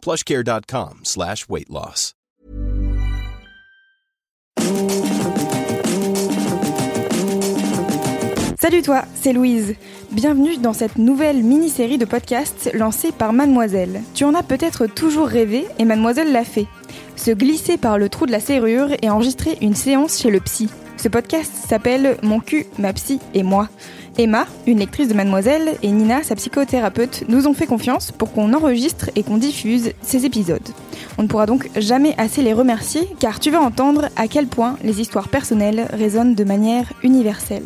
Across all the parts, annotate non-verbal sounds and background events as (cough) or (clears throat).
plushcare.com slash weight loss. Salut toi, c'est Louise. Bienvenue dans cette nouvelle mini-série de podcasts lancée par Mademoiselle. Tu en as peut-être toujours rêvé et Mademoiselle l'a fait. Se glisser par le trou de la serrure et enregistrer une séance chez le psy. Ce podcast s'appelle Mon cul, ma psy et moi. Emma, une lectrice de Mademoiselle, et Nina, sa psychothérapeute, nous ont fait confiance pour qu'on enregistre et qu'on diffuse ces épisodes. On ne pourra donc jamais assez les remercier car tu vas entendre à quel point les histoires personnelles résonnent de manière universelle.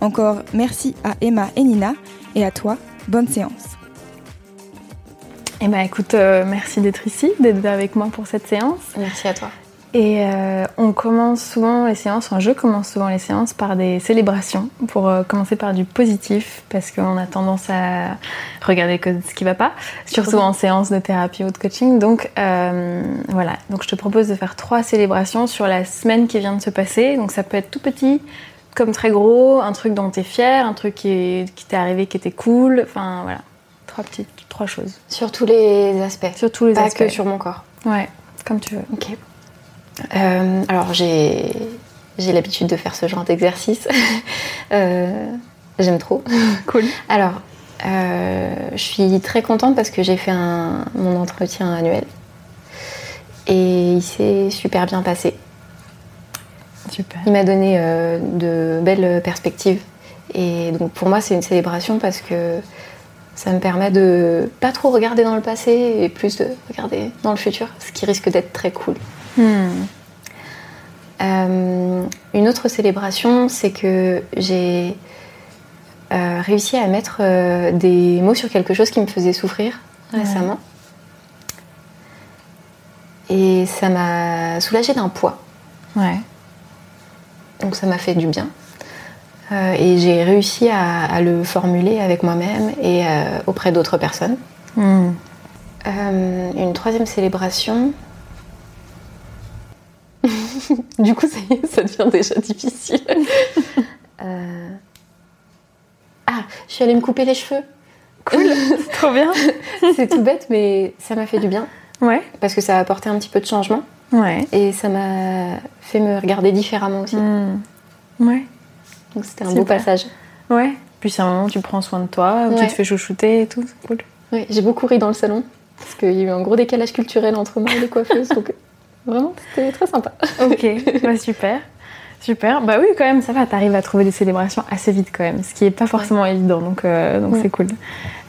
Encore merci à Emma et Nina et à toi, bonne séance. Eh ben écoute, euh, merci d'être ici, d'être avec moi pour cette séance. Merci à toi. Et euh, on commence souvent les séances, enfin je commence souvent les séances par des célébrations, pour euh, commencer par du positif, parce qu'on a tendance à regarder ce qui va pas, surtout en séance de thérapie ou de coaching. Donc euh, voilà, donc je te propose de faire trois célébrations sur la semaine qui vient de se passer. Donc ça peut être tout petit comme très gros, un truc dont tu es fier, un truc qui, qui t'est arrivé qui était cool, enfin voilà, trois petites, trois choses. Sur tous les aspects. Sur tous les pas aspects. que sur mon corps. Ouais, comme tu veux. Ok. Euh, alors j'ai j'ai l'habitude de faire ce genre d'exercice. (laughs) Euh, J'aime trop. (laughs) Cool. Alors, euh, je suis très contente parce que j'ai fait un, mon entretien annuel et il s'est super bien passé. Super. Il m'a donné de belles perspectives et donc pour moi c'est une célébration parce que ça me permet de pas trop regarder dans le passé et plus de regarder dans le futur, ce qui risque d'être très cool. Hmm. Euh, une autre célébration, c'est que j'ai euh, réussi à mettre euh, des mots sur quelque chose qui me faisait souffrir récemment. Et ça m'a soulagée d'un poids. Ouais. Donc ça m'a fait du bien. Et j'ai réussi à, à le formuler avec moi-même et auprès d'autres personnes. Hmm. Une troisième célébration. (laughs) du coup, ça, y est, ça devient déjà difficile. (laughs) Euh, Ah, je suis allée me couper les cheveux. Cool, c'est (laughs) trop bien. C'est tout bête, mais ça m'a fait du bien Ouais. parce que ça a apporté un petit peu de changement Ouais. et ça m'a fait me regarder différemment aussi. Hmm. Ouais. Donc c'était un Super. beau passage. Ouais. Puis c'est un moment où tu prends soin de toi, où tu te fais chouchouter et tout, c'est cool. Oui, j'ai beaucoup ri dans le salon parce qu'il y a eu un gros décalage culturel entre moi et les coiffeuses. donc vraiment, c'était très sympa. (laughs) Ok, bah super. Super. Bah oui, quand même, ça va, t'arrives à trouver des célébrations assez vite quand même, ce qui est pas forcément évident, donc euh, donc Ouais. c'est cool.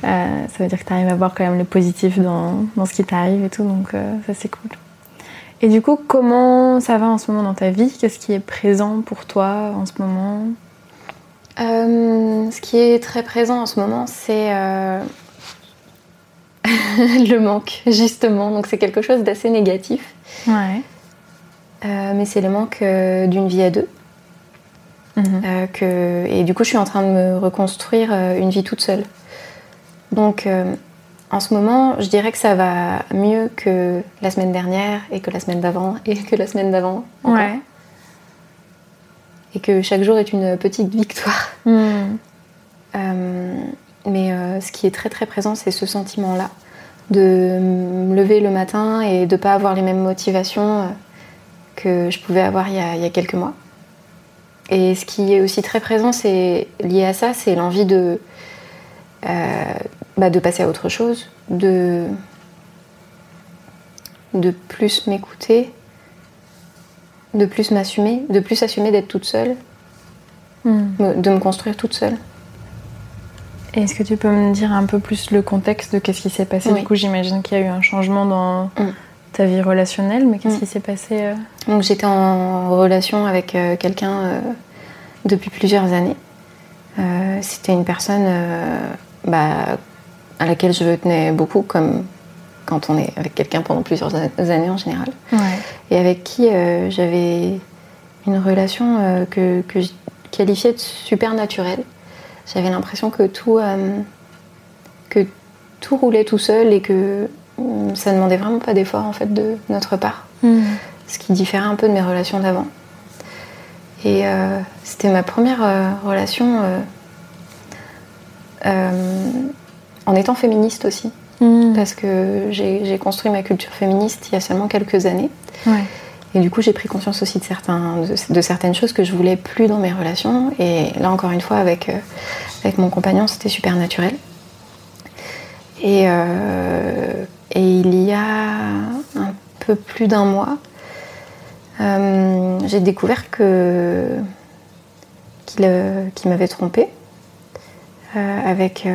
Euh, ça veut dire que t'arrives à voir quand même le positif dans, dans ce qui t'arrive et tout, donc euh, ça c'est cool. Et du coup, comment ça va en ce moment dans ta vie? Qu'est-ce qui est présent pour toi en ce moment? Ce qui est très présent en ce moment, c'est (laughs) le manque, justement. Donc c'est quelque chose d'assez négatif. Ouais. Euh, mais c'est le manque euh, d'une vie à deux. Mhm. Euh, que... Et du coup, je suis en train de me reconstruire une vie toute seule. Donc, en ce moment, je dirais que ça va mieux que la semaine dernière, et que la semaine d'avant, (laughs) et que la semaine d'avant. Ouais. Et que chaque jour est une petite victoire. Hmm. Mais euh, ce qui est très très présent, c'est ce sentiment-là. De me lever le matin et de ne pas avoir les mêmes motivations euh, que je pouvais avoir il y a, il y a quelques mois. Et ce qui est aussi très présent, c'est lié à ça, c'est l'envie de, euh, bah, de passer à autre chose, de, de plus m'écouter, de plus m'assumer, de plus assumer d'être toute seule, Hmm. de me construire toute seule. Est-ce que tu peux me dire un peu plus le contexte de qu'est-ce qui s'est passé? Oui. Du coup, j'imagine qu'il y a eu un changement dans Mm. ta vie relationnelle, mais qu'est-ce Mm. qui s'est passé euh? Donc j'étais en relation avec euh, quelqu'un euh, depuis plusieurs années. C'était une personne bah, à laquelle je tenais beaucoup, comme, quand on est avec quelqu'un pendant plusieurs années en général. Ouais. Et avec qui j'avais une relation que, que je qualifiais de super naturelle. J'avais l'impression que tout, euh, que tout roulait tout seul et que hum, ça ne demandait vraiment pas d'effort en fait de notre part. Mm. Ce qui différait un peu de mes relations d'avant. Et euh, c'était ma première euh, relation en étant féministe aussi. Mm. Parce que j'ai j'ai construit ma culture féministe il y a seulement quelques années. Ouais. Et du coup, j'ai pris conscience aussi de, certains, de, certaines choses que je voulais plus dans mes relations. Et là, encore une fois, avec, euh, avec mon compagnon, c'était super naturel. Et, euh, et il y a un peu plus d'un mois, euh, j'ai découvert que qu'il m'avait trompée avec,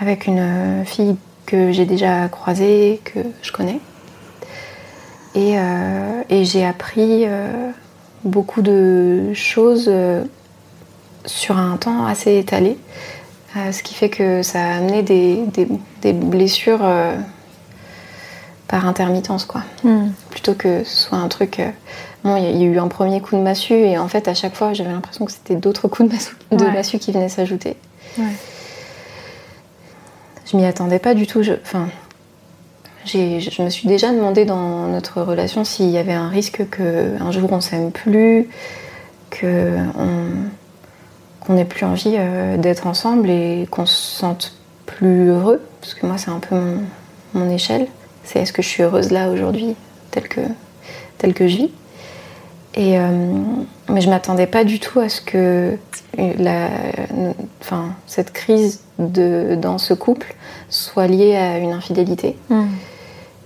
avec une fille que j'ai déjà croisée, que je connais. Et, euh, et j'ai appris euh, beaucoup de choses euh, sur un temps assez étalé, ce qui fait que ça a amené des, des- des blessures par intermittence, quoi. Mm. Plutôt que ce soit un truc. Bon, il y a- eu un premier coup de massue, et en fait, à chaque fois, j'avais l'impression que c'était d'autres coups de massue, de Ouais. massue qui venaient s'ajouter. Ouais. Je m'y attendais pas du tout. Je, enfin, j'ai- je me suis déjà demandé dans notre relation s'il y avait un risque que un jour on s'aime plus, qu'on n'ait plus envie euh, d'être ensemble et qu'on se sente plus heureux. Parce que moi, c'est un peu mon, échelle. C'est est-ce que je suis heureuse là aujourd'hui, telle que, telle que je vis? Et, euh, mais je m'attendais pas du tout à ce que la, enfin, cette crise de, dans ce couple soit liée à une infidélité. Mm.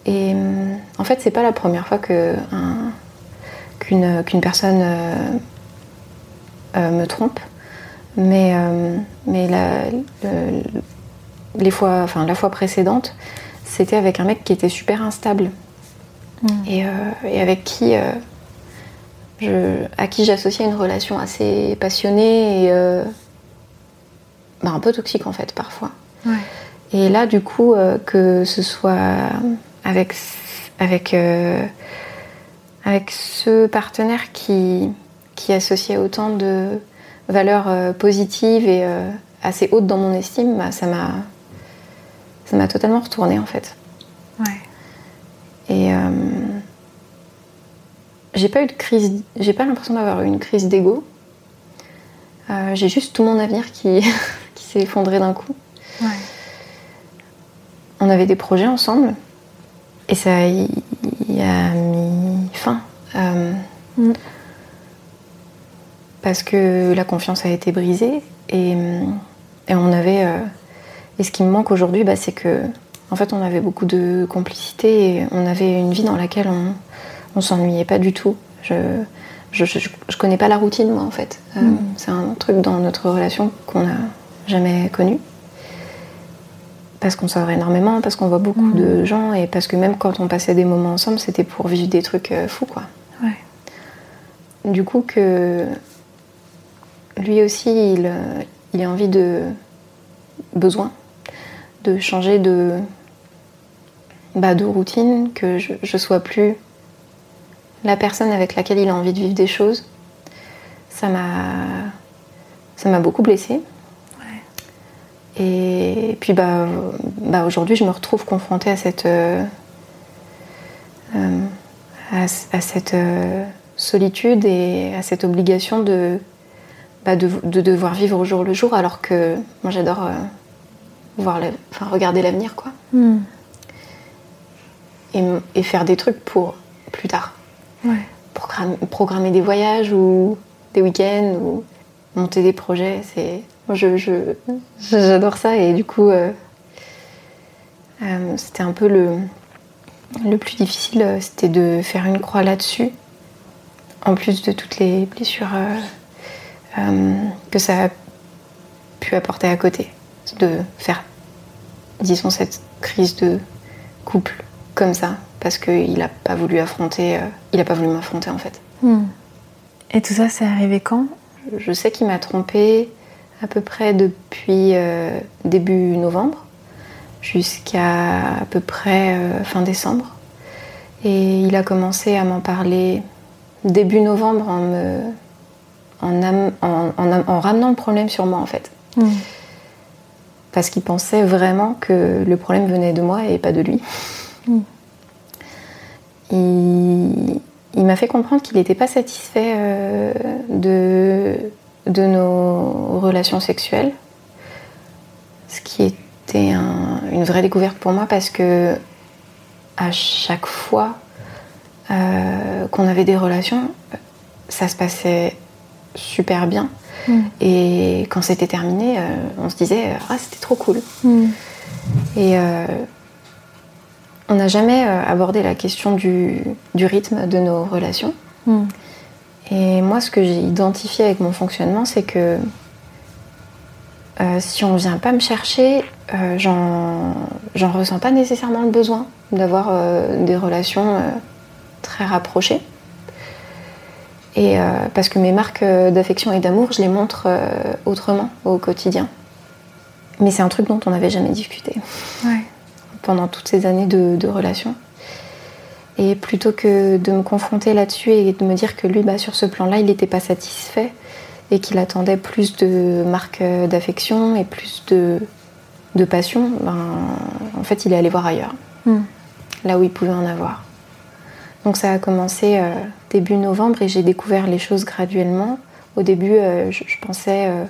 Et euh, en fait, c'est pas la première fois que un- qu'une qu'une personne euh, euh, me trompe, mais euh, mais la, le- les fois, enfin la fois précédente, c'était avec un mec qui était super instable Mm. et, euh, et avec qui euh, je, à qui j'associais une relation assez passionnée et euh, bah, un peu toxique en fait parfois. Ouais. Et là, du coup, euh, que ce soit avec, avec, euh, avec ce partenaire qui, qui associait autant de valeurs euh, positives et euh, assez hautes dans mon estime, bah, ça m'a ça m'a totalement retourné en fait. Ouais. Et j'ai pas eu de crise, j'ai pas l'impression d'avoir eu une crise d'ego. J'ai juste tout mon avenir qui, (laughs) qui s'est effondré d'un coup. Ouais. On avait des projets ensemble et ça y, y a mis fin. Euh, Mm. Parce que la confiance a été brisée et, et on avait. euh, et ce qui me manque aujourd'hui, bah, c'est que en fait, on avait beaucoup de complicité et on avait une vie dans laquelle on, on s'ennuyait pas du tout. Je, je, je, je connais pas la routine, moi, en fait. Euh, Mm. C'est un truc dans notre relation qu'on n'a jamais connu. Parce qu'on sort énormément, parce qu'on voit beaucoup de gens et parce que même quand on passait des moments ensemble, c'était pour vivre des trucs euh, fous, quoi. Ouais. Du coup, que lui aussi, il, euh, il a envie de besoin de changer de, bah, de routine, que je, je sois plus la personne avec laquelle il a envie de vivre des choses. Ça m'a, ça m'a beaucoup blessée. Et puis bah, bah aujourd'hui, je me retrouve confrontée à cette, euh, euh, à, à cette euh, solitude et à cette obligation de, bah, de, de devoir vivre au jour le jour, alors que moi j'adore euh, voir, la- enfin, regarder l'avenir, quoi, Mm. et, et faire des trucs pour plus tard. Ouais. Programme- programmer des voyages ou des week-ends ou monter des projets. C'est, moi, je, je- j'adore ça et du coup, euh, euh, c'était un peu le, le plus difficile, euh, c'était de faire une croix là-dessus, en plus de toutes les blessures euh, que ça a pu apporter à côté, de faire, disons, cette crise de couple comme ça, parce qu'il n'a pas voulu affronter, il n'a pas voulu m'affronter en fait. Mm. Et tout ça, c'est arrivé quand? Je sais qu'il m'a trompée à peu près depuis euh, début novembre. jusqu'à à peu près euh, fin décembre. Et il a commencé à m'en parler début novembre en, me, en, am- en- en am- en ramenant le problème sur moi en fait. Mm. Parce qu'il pensait vraiment que le problème venait de moi et pas de lui. Mm. Il, il m'a fait comprendre qu'il n'était pas satisfait euh, de, de nos relations sexuelles. Ce qui était un- une vraie découverte pour moi parce que à chaque fois euh, qu'on avait des relations, ça se passait super bien. Mm. Et quand c'était terminé, euh, on se disait Ah, c'était trop cool. Mm. Et euh, on n'a jamais abordé la question du, du rythme de nos relations. Mm. Et moi, ce que j'ai identifié avec mon fonctionnement, c'est que euh, si on vient pas me chercher, euh, j'en ressens pas nécessairement le besoin d'avoir euh, des relations très rapprochées. Et parce que mes marques d'affection et d'amour, je les montre autrement au quotidien. Mais c'est un truc dont on n'avait jamais discuté Ouais. pendant toutes ces années de, de relation. Et plutôt que de me confronter là-dessus et de me dire que lui, bah, sur ce plan-là, il n'était pas satisfait et qu'il attendait plus de marques euh, d'affection et plus de, de passion, ben, en fait, il est allé voir ailleurs, Mm. là où il pouvait en avoir. Donc ça a commencé euh, début novembre et j'ai découvert les choses graduellement. Au début, euh, je, je pensais euh,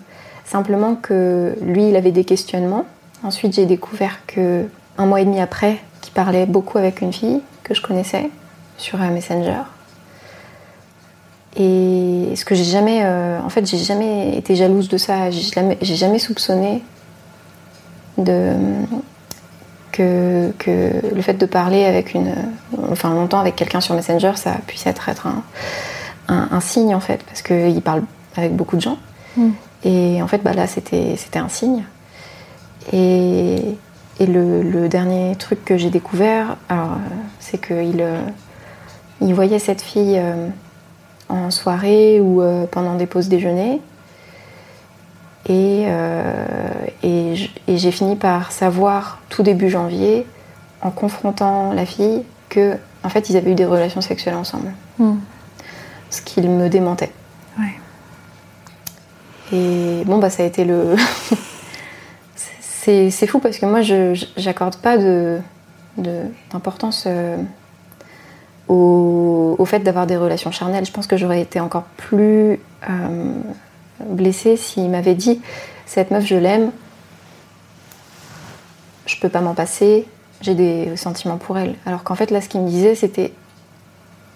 simplement que lui, il avait des questionnements. Ensuite, j'ai découvert que un mois et demi après, qu'il parlait beaucoup avec une fille que je connaissais sur un Messenger. Et ce que j'ai jamais, euh, en fait, j'ai jamais été jalouse de ça. J'ai jamais, jamais soupçonné de que, que le fait de parler avec une, enfin longtemps avec quelqu'un sur Messenger, ça puisse être, être un, un- un signe en fait, parce qu'il parle avec beaucoup de gens. Mm. Et en fait, bah, là, c'était c'était un signe. Et, et le, le dernier truc que j'ai découvert, euh, c'est qu'il euh, il voyait cette fille euh, en soirée ou pendant des pauses déjeuner. Et, et j- et j'ai fini par savoir tout début janvier, en confrontant la fille, que en fait ils avaient eu des relations sexuelles ensemble, Mm. ce qui me démentait. Ouais. Et bon, bah, ça a été le. (laughs) c'est fou parce que moi, je j'accorde pas de de- d'importance euh, au, au fait d'avoir des relations charnelles. Je pense que j'aurais été encore plus euh, blessée s'il m'avait dit cette meuf, je l'aime, je peux pas m'en passer, j'ai des sentiments pour elle. Alors qu'en fait, là, ce qu'il me disait, c'était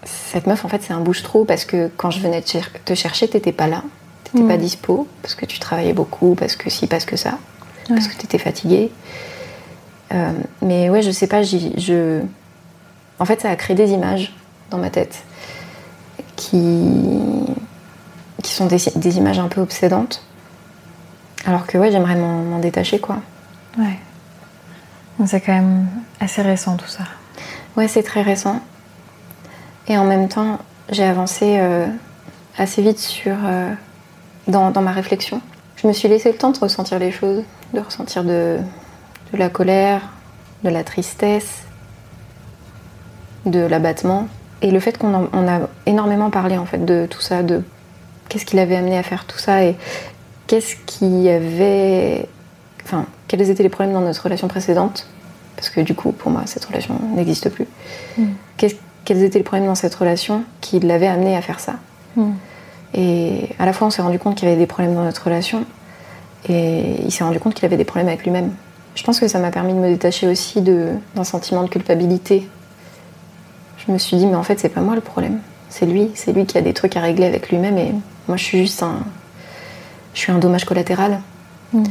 cette meuf, en fait, c'est un bouche-trou parce que quand je venais te, cher- te chercher, t'étais pas là. T'étais Mm. pas dispo parce que tu travaillais beaucoup, parce que si, parce que ça, Ouais. parce que t'étais fatiguée. Euh, mais ouais, je sais pas, je. En fait, ça a créé des images dans ma tête qui, qui sont des, des images un peu obsédantes. Alors que ouais, j'aimerais m'en détacher, quoi. Ouais. Donc c'est quand même assez récent tout ça. Ouais, c'est très récent. Et en même temps, j'ai avancé euh, assez vite sur, euh, dans, dans ma réflexion. Je me suis laissé le temps de ressentir les choses, de ressentir de, de la colère, de la tristesse, de l'abattement. Et le fait qu'on a énormément parlé en fait de tout ça, de qu'est-ce qui l'avait amené à faire tout ça et qu'est-ce qui avait. Enfin, quels étaient les problèmes dans notre relation précédente Parce que du coup, pour moi, cette relation n'existe plus. Qu'est-ce- quels étaient les problèmes dans cette relation qui l'avaient amené à faire ça? Mm. Et à la fois, on s'est rendu compte qu'il y avait des problèmes dans notre relation et il s'est rendu compte qu'il avait des problèmes avec lui-même. Je pense que ça m'a permis de me détacher aussi d'un sentiment de culpabilité. Je me suis dit, mais en fait, c'est pas moi le problème. C'est lui. C'est lui qui a des trucs à régler avec lui-même et moi, je suis juste un. Je suis un dommage collatéral. Mm.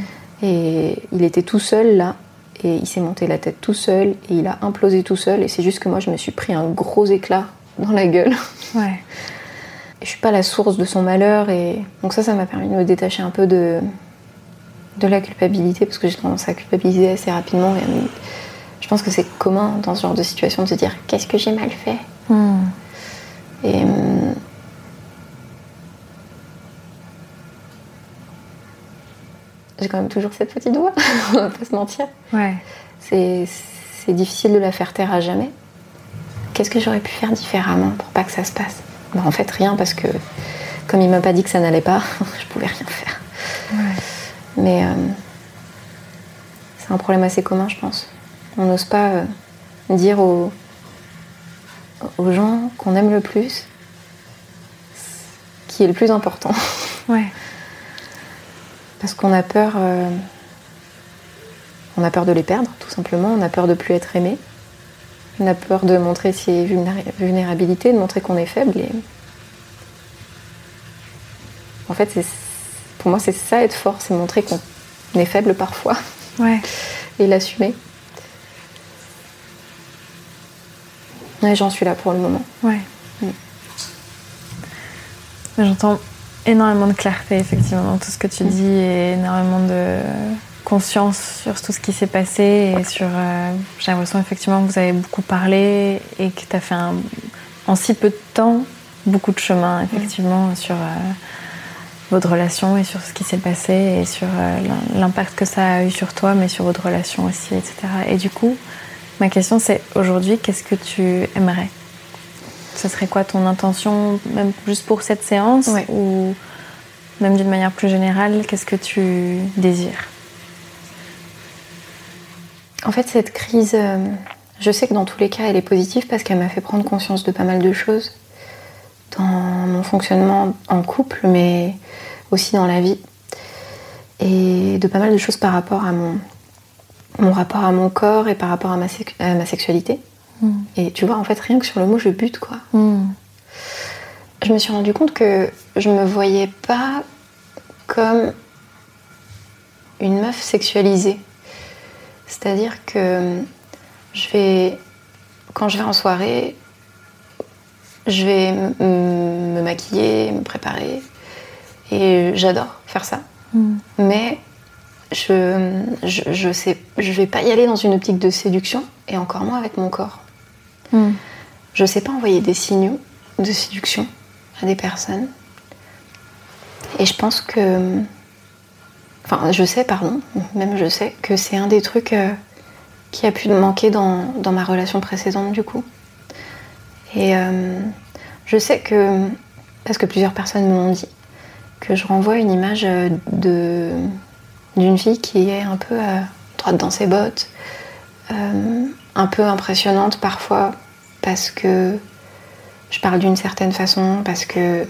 Et il était tout seul là, et il s'est monté la tête tout seul, et il a implosé tout seul, et c'est juste que moi je me suis pris un gros éclat dans la gueule. Ouais. (laughs) Je suis pas la source de son malheur, et donc ça, ça m'a permis de me détacher un peu de, de la culpabilité, parce que j'ai tendance à culpabiliser assez rapidement, et me- je pense que c'est commun dans ce genre de situation de se dire qu'est-ce que j'ai mal fait? Mm. Et hum, j'ai quand même toujours cette petite voix, (laughs) on va pas se mentir. Ouais. C'est c'est difficile de la faire taire à jamais. Qu'est-ce que j'aurais pu faire différemment pour pas que ça se passe? Bah, En fait, rien, parce que comme il m'a pas dit que ça n'allait pas, (laughs) je pouvais rien faire. Mais euh, c'est un problème assez commun, je pense. On n'ose pas euh, dire aux, aux gens qu'on aime le plus qui est le plus important. (laughs) Ouais. Parce qu'on a peur. euh, on a peur de les perdre, tout simplement. On a peur de plus être aimé. On a peur de montrer ses vulnéra- vulnérabilités, de montrer qu'on est faible. Et... En fait, pour moi, c'est ça être fort, c'est montrer qu'on est faible parfois Ouais. (laughs) et l'assumer. Ouais, j'en suis là pour le moment. Ouais. Mm. J'entends énormément de clarté, effectivement, dans tout ce que tu dis et énormément de conscience sur tout ce qui s'est passé et sur. euh, J'ai l'impression, effectivement, que vous avez beaucoup parlé et que tu as fait un- en si peu de temps beaucoup de chemin, effectivement, sur euh, votre relation et sur ce qui s'est passé et sur euh, l'im- l'impact que ça a eu sur toi, mais sur votre relation aussi, etc. Et du coup, ma question, c'est aujourd'hui, qu'est-ce que tu aimerais? Ce serait quoi ton intention, même juste pour cette séance ou même d'une manière plus générale, qu'est-ce que tu désires? En fait, cette crise, euh, je sais que dans tous les cas, elle est positive parce qu'elle m'a fait prendre conscience de pas mal de choses dans mon fonctionnement en couple, mais aussi dans la vie. Et de pas mal de choses par rapport à mon, mon rapport à mon corps et par rapport à ma, sex- à ma sexualité. Et tu vois, en fait, rien que sur le mot, je bute, quoi. Je me suis rendu compte que je me voyais pas comme une meuf sexualisée. C'est-à-dire que je vais, quand je vais en soirée, je vais me maquiller, me préparer. Et j'adore faire ça. Mais je, je, je sais, je vais pas y aller dans une optique de séduction, et encore moins avec mon corps. Je sais pas envoyer des signaux de séduction à des personnes. Et je pense que. Enfin, je sais, pardon, même je sais que c'est un des trucs euh, qui a pu me manquer dans, dans ma relation précédente, du coup. Et euh, je sais que. Parce que plusieurs personnes me l'ont dit, que je renvoie une image euh, de d'une fille qui est un peu droite dans ses bottes, un peu impressionnante parfois parce que je parle d'une certaine façon, parce que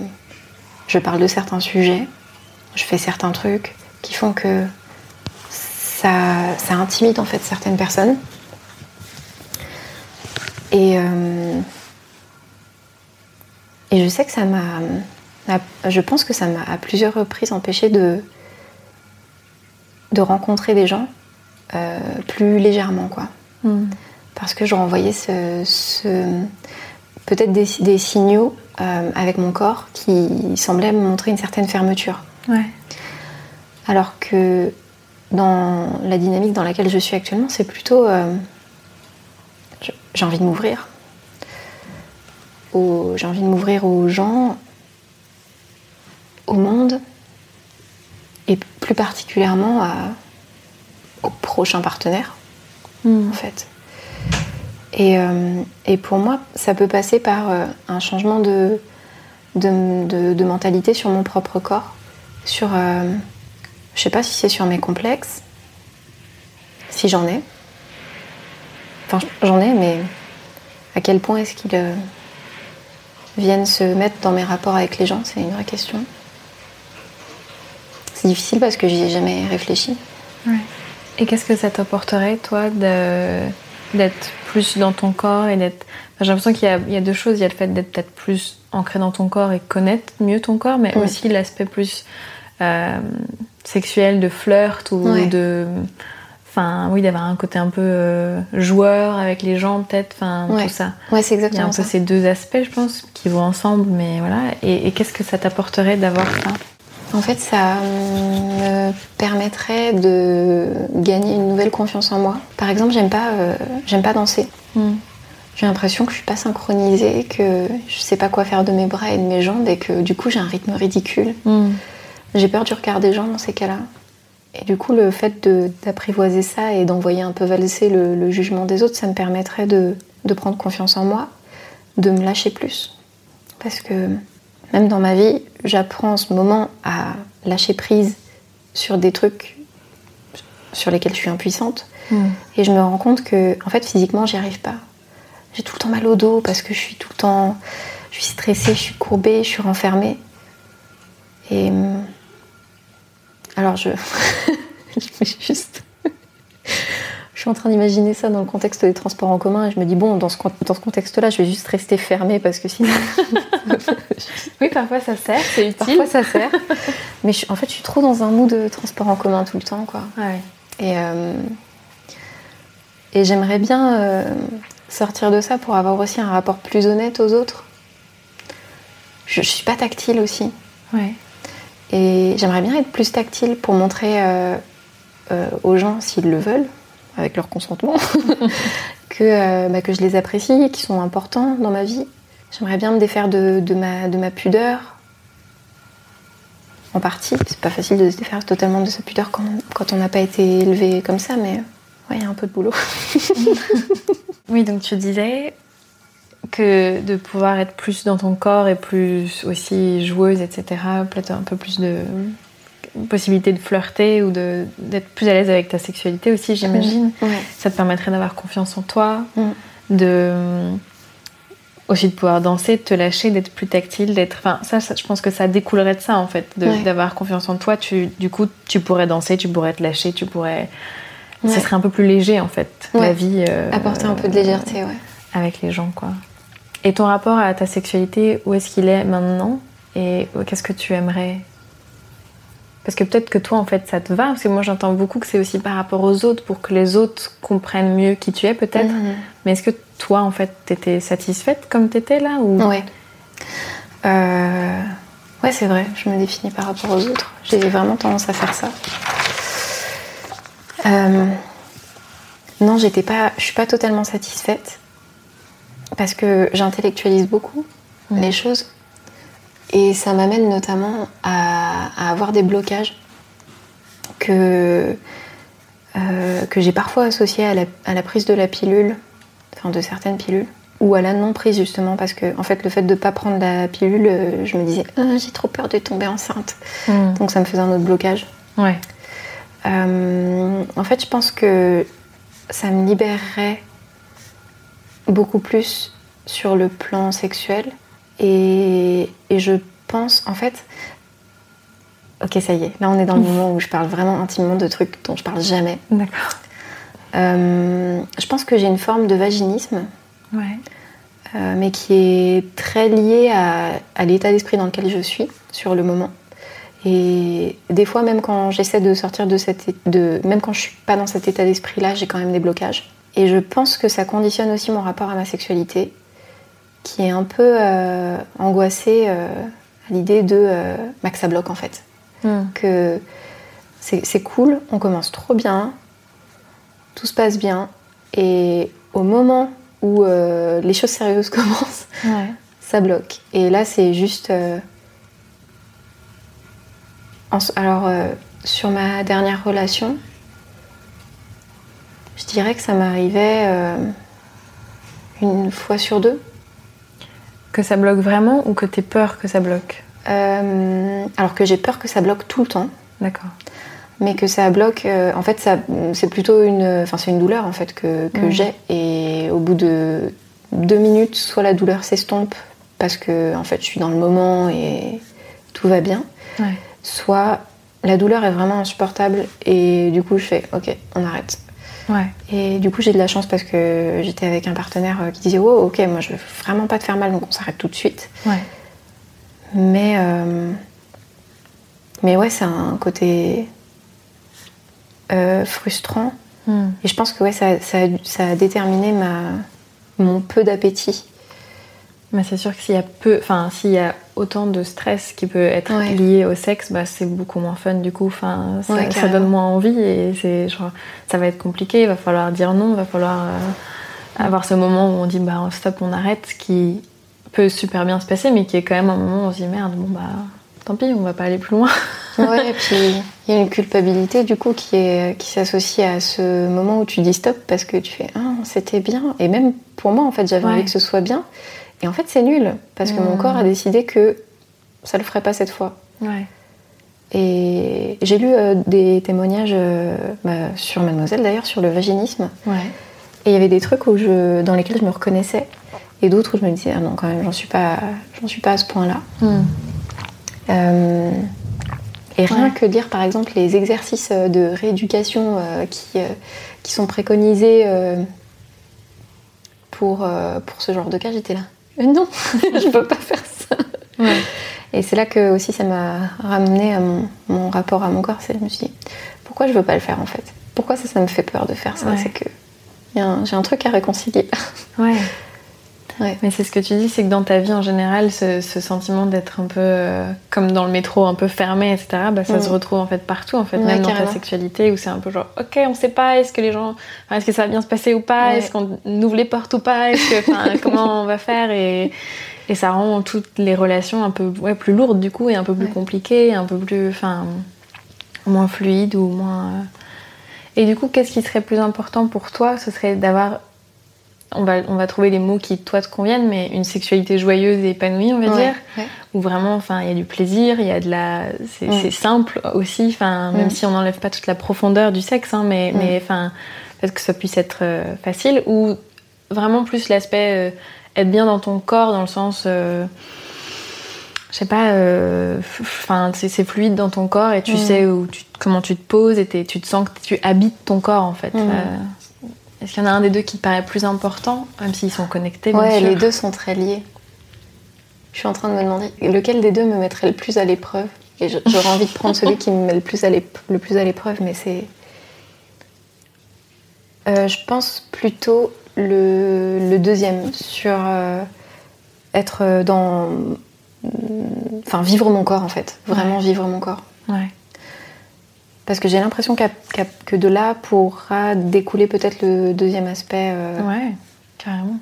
je parle de certains sujets, je fais certains trucs qui font que ça, ça intimide en fait certaines personnes. Et, euh, et je sais que ça m'a. Je pense que ça m'a à plusieurs reprises empêché de, de rencontrer des gens euh, plus légèrement, quoi. Parce que je renvoyais ce, ce- peut-être des, des signaux euh, avec mon corps qui semblaient me montrer une certaine fermeture. Ouais. Alors que dans la dynamique dans laquelle je suis actuellement, c'est plutôt. euh, j'ai envie de m'ouvrir. J'ai envie de m'ouvrir aux gens, au monde, et plus particulièrement à- aux prochains partenaires, en fait. Et, euh, et pour moi, ça peut passer par euh, un changement de, de, de- de mentalité sur mon propre corps, sur. Je sais pas si c'est sur mes complexes, si j'en ai. Enfin, j'en ai, mais à quel point est-ce qu'ils euh, viennent se mettre dans mes rapports avec les gens C'est une vraie question. C'est difficile parce que j'y ai jamais réfléchi. Ouais. Et qu'est-ce que ça t'apporterait, toi, d'être plus dans ton corps et d'être. Enfin, J'ai l'impression qu'il y, a- il y a deux choses. Il y a le fait d'être peut-être plus ancré dans ton corps et connaître mieux ton corps, mais aussi l'aspect plus euh, sexuel de flirt ou Ouais. de. Enfin, oui, d'avoir un côté un peu euh, joueur avec les gens, peut-être, enfin, Ouais. tout ça. Ouais, c'est Il y a exactement un peu ces deux aspects, je pense, qui vont ensemble, mais voilà. Et, et qu'est-ce que ça t'apporterait d'avoir ça? En fait, ça me permettrait de gagner une nouvelle confiance en moi. Par exemple, j'aime pas, euh, j'aime pas danser. J'ai l'impression que je suis pas synchronisée, que je sais pas quoi faire de mes bras et de mes jambes et que du coup j'ai un rythme ridicule. J'ai peur du regard des gens dans ces cas-là. et du coup, le fait d'apprivoiser ça et d'envoyer un peu valser le, jugement des autres, ça me permettrait de, de, prendre confiance en moi, de me lâcher plus. Parce que même dans ma vie, j'apprends en ce moment à lâcher prise sur des trucs sur lesquels je suis impuissante. Hmm. Et je me rends compte que, en fait, physiquement, j'y arrive pas. J'ai tout le temps mal au dos parce que je suis tout le temps. Je suis stressée, je suis courbée, je suis renfermée. Et. Alors, je. (laughs) je suis juste. je suis en train d'imaginer ça dans le contexte des transports en commun et je me dis, bon, dans ce, dans ce contexte-là, je vais juste rester fermée parce que sinon. (laughs) oui, parfois ça sert, c'est utile. Parfois ça sert. Mais en fait, je suis trop dans un mood de transport en commun tout le temps, quoi. Ouais. Et, euh, et j'aimerais bien euh, sortir de ça pour avoir aussi un rapport plus honnête aux autres. Je, ne suis pas tactile aussi. Ouais. Et j'aimerais bien être plus tactile pour montrer euh, aux gens, s'ils le veulent, avec leur consentement, (laughs) que, bah, que je les apprécie, qu'ils sont importants dans ma vie. J'aimerais bien me défaire de, de, ma, de ma pudeur, en partie. C'est pas facile de se défaire totalement de sa pudeur quand, quand on n'a pas été élevé comme ça, mais ouais, il y a un peu de boulot. (laughs) oui, donc tu disais que de pouvoir être plus dans ton corps et plus aussi joueuse, etc., peut-être un peu plus de possibilité de flirter ou d'être plus à l'aise avec ta sexualité aussi, j'imagine. Ça te permettrait d'avoir confiance en toi, mm. de aussi de pouvoir danser, de te lâcher, d'être plus tactile, d'être. Enfin, ça, je pense que ça découlerait de ça en fait, d'avoir confiance en toi. Tu, du coup, tu pourrais danser, tu pourrais te lâcher, tu pourrais. Ça serait un peu plus léger en fait, la vie. Euh, Apporter un peu de légèreté, ouais. Avec les gens, quoi. Et ton rapport à ta sexualité, où est-ce qu'il est maintenant Et qu'est-ce que tu aimerais? Parce que peut-être que toi, en fait, ça te va. Parce que moi, j'entends beaucoup que c'est aussi par rapport aux autres, pour que les autres comprennent mieux qui tu es, peut-être. Mhm. Mais est-ce que toi, en fait, t'étais satisfaite comme t'étais là ou... Ouais. Euh... Ouais, c'est vrai. Je me définis par rapport aux autres. J'ai vraiment tendance à faire ça. Euh... Non, j'étais pas. Je suis pas totalement satisfaite parce que j'intellectualise beaucoup les choses. Et ça m'amène notamment à, avoir des blocages que, euh, que j'ai parfois associés à la, prise de la pilule, enfin de certaines pilules, ou à la non-prise justement, parce que en fait le fait de ne pas prendre la pilule, euh, je me disais ah, j'ai trop peur de tomber enceinte. Hmm. Donc ça me faisait un autre blocage. Ouais. Euh, en fait, je pense que ça me libérerait beaucoup plus sur le plan sexuel et, je pense, en fait, ok, ça y est, là on est dans le moment où je parle vraiment intimement de trucs dont je parle jamais. D'accord. Euh, je pense que j'ai une forme de vaginisme, ouais. Euh, mais qui est très liée à, l'état d'esprit dans lequel je suis sur le moment. Et des fois, même quand j'essaie de sortir de cette, de, même quand je suis pas dans cet état d'esprit-là, j'ai quand même des blocages. Et je pense que ça conditionne aussi mon rapport à ma sexualité qui est un peu euh, angoissée euh, à l'idée de euh, que ça bloque en fait. Hmm. Que c'est cool, on commence trop bien, tout se passe bien, et au moment où les choses sérieuses (laughs) commencent, ça bloque. Et là, c'est juste. Alors, sur ma dernière relation, je dirais que ça m'arrivait une fois sur deux. Que ça bloque vraiment ou que tu peur que ça bloque? Euh, Alors que j'ai peur que ça bloque tout le temps. D'accord. Mais que ça bloque, euh, en fait, ça, c'est plutôt une, enfin, c'est une douleur en fait que, que j'ai. Et au bout de deux minutes, soit la douleur s'estompe parce que en fait, je suis dans le moment et tout va bien. Soit la douleur est vraiment insupportable et du coup, je fais, ok, on arrête. Et du coup, j'ai de la chance parce que j'étais avec un partenaire euh, qui disait Oh, ok, moi je veux vraiment pas te faire mal, donc on s'arrête tout de suite. Mais, euh, mais ouais, c'est un côté euh, frustrant. Hmm. Et je pense que ouais, ça, ça, a déterminé ma, mon peu d'appétit mais c'est sûr que s'il y a peu, enfin s'il y a autant de stress qui peut être lié au sexe, bah, c'est beaucoup moins fun du coup. Enfin, ça, donne moins envie et c'est, ça va être compliqué. Il va falloir dire non, il va falloir euh, avoir ce moment où on dit bah stop, on arrête, qui peut super bien se passer, mais qui est quand même un moment où on se dit merde, bon bah tant pis, on va pas aller plus loin. (laughs) ouais, et puis il y a une culpabilité du coup qui est qui s'associe à ce moment où tu dis stop parce que tu fais ah c'était bien et même pour moi en fait j'avais envie que ce soit bien et en fait c'est nul parce que mon corps a décidé que ça le ferait pas cette fois. Ouais. Et j'ai lu euh, des témoignages euh, bah, sur Mademoiselle d'ailleurs, sur le vaginisme. Ouais. Et il y avait des trucs où je, dans lesquels je me reconnaissais et d'autres où je me disais, ah non, quand même, j'en suis pas, j'en suis pas à ce point-là. Hmm. Euh, et rien Ouais. que lire par exemple les exercices de rééducation qui, qui sont préconisés pour, pour ce genre de cas, j'étais là. Euh, non, (laughs) je peux pas faire ça. Ouais. Et c'est là que aussi ça m'a ramené à mon, mon rapport à mon corps. C'est je me suis dit, pourquoi je veux pas le faire en fait? Pourquoi ça, ça me fait peur de faire ça? Ouais. C'est que un- j'ai un truc à réconcilier. Ouais. (laughs) Ouais. Mais c'est ce que tu dis, c'est que dans ta vie en général, ce, ce sentiment d'être un peu euh, comme dans le métro, un peu fermé, etc., bah, ça Mm. se retrouve en fait partout, en fait, Ouais, même dans ta sexualité, où c'est un peu genre, ok, on sait pas, est-ce que les gens, enfin, est-ce que ça va bien se passer ou pas, Ouais. est-ce qu'on ouvre les portes ou pas, est-ce que, enfin, (laughs) comment on va faire? Et, et ça rend toutes les relations un peu plus lourdes du coup et un peu plus compliquées, un peu plus, enfin, moins fluides ou moins. euh. Et du coup, qu'est-ce qui serait plus important pour toi? Ce serait d'avoir on va, on va trouver les mots qui toi te conviennent, mais une sexualité joyeuse et épanouie, on va Ouais, dire, ouais. où vraiment, enfin, il y a du plaisir, il y a de la, c'est Mm. simple aussi, enfin, même Mm. si on n'enlève pas toute la profondeur du sexe, hein, mais, Mm. mais enfin, peut-être que ça puisse être euh, facile, ou vraiment plus l'aspect euh, être bien dans ton corps, dans le sens, euh, je sais pas, euh, enfin, c'est fluide dans ton corps et tu sais où tu, comment tu te poses et tu te sens que tu habites ton corps en fait. Euh, Est-ce qu'il y en a un des deux qui te paraît plus important, même s'ils sont connectés bien Ouais, sûr les deux sont très liés. Je suis en train de me demander lequel des deux me mettrait le plus à l'épreuve? Et j'aurais envie de prendre celui qui me met le plus à l'épreuve, mais c'est. Euh, je pense plutôt le, le deuxième, sur euh, être dans. Enfin, vivre mon corps en fait. Vraiment vivre mon corps. Ouais. Parce que j'ai l'impression qu'à- que de là pourra découler peut-être le deuxième aspect. euh, Ouais, carrément.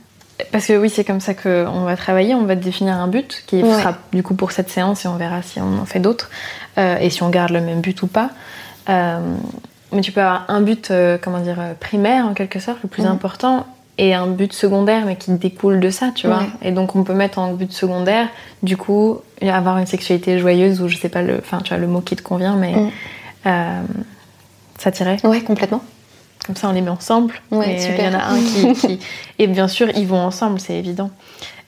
Parce que oui, c'est comme ça qu'on va travailler, on va définir un but qui Ouais. sera du coup pour cette séance et on verra si on en fait d'autres euh, et si on garde le même but ou pas. Euh, mais tu peux avoir un but, euh, comment dire, primaire en quelque sorte, le plus important, et un but secondaire mais qui découle de ça, tu vois. Ouais. Et donc on peut mettre en but secondaire, du coup, avoir une sexualité joyeuse ou je sais pas le, enfin tu vois le mot qui te convient, mais. Euh, ça tirait. Ouais, complètement. Comme ça, on les met ensemble. Ouais, et euh, super. Il y en a un qui, (laughs) qui- Et bien sûr, ils vont ensemble, c'est évident.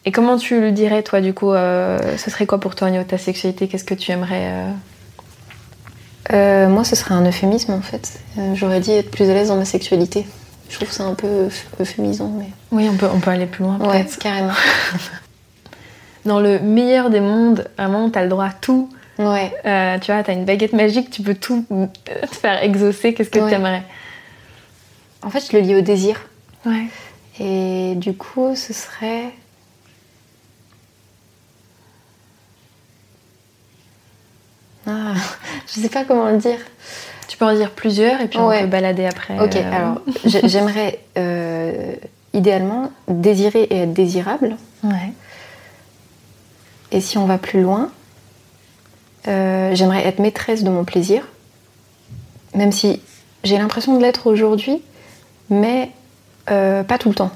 Et comment tu le dirais, toi, du coup euh, Ce serait quoi pour toi au niveau de ta sexualité? Qu'est-ce que tu aimerais euh, moi, ce serait un euphémisme en fait. J'aurais dit être plus à l'aise dans ma sexualité. Je trouve ça un peu euph- euphémisant, mais. Oui, on peut, on peut aller plus loin, Ouais, carrément. (laughs) Dans le meilleur des mondes, vraiment, t'as le droit à tout. Ouais. Euh, tu vois, t'as une baguette magique, tu peux tout te faire exaucer. Qu'est-ce que Ouais. t'aimerais? En fait, je le lis au désir. Ouais. Et du coup, ce serait. Ah, (laughs) je sais pas comment le dire. Tu peux en dire plusieurs et puis on peut balader après. Ok, euh, alors (laughs) j'ai- j'aimerais euh, idéalement désirer et être désirable. Ouais. Et si on va plus loin, euh, j'aimerais être maîtresse de mon plaisir, même si j'ai l'impression de l'être aujourd'hui, mais euh, pas tout le temps.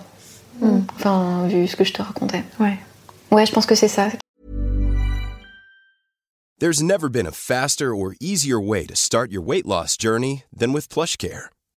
Mm. Enfin, vu ce que je te racontais. Ouais. Ouais, je pense que c'est ça. There's never been a faster or easier way to start your weight loss journey than with PlushCare.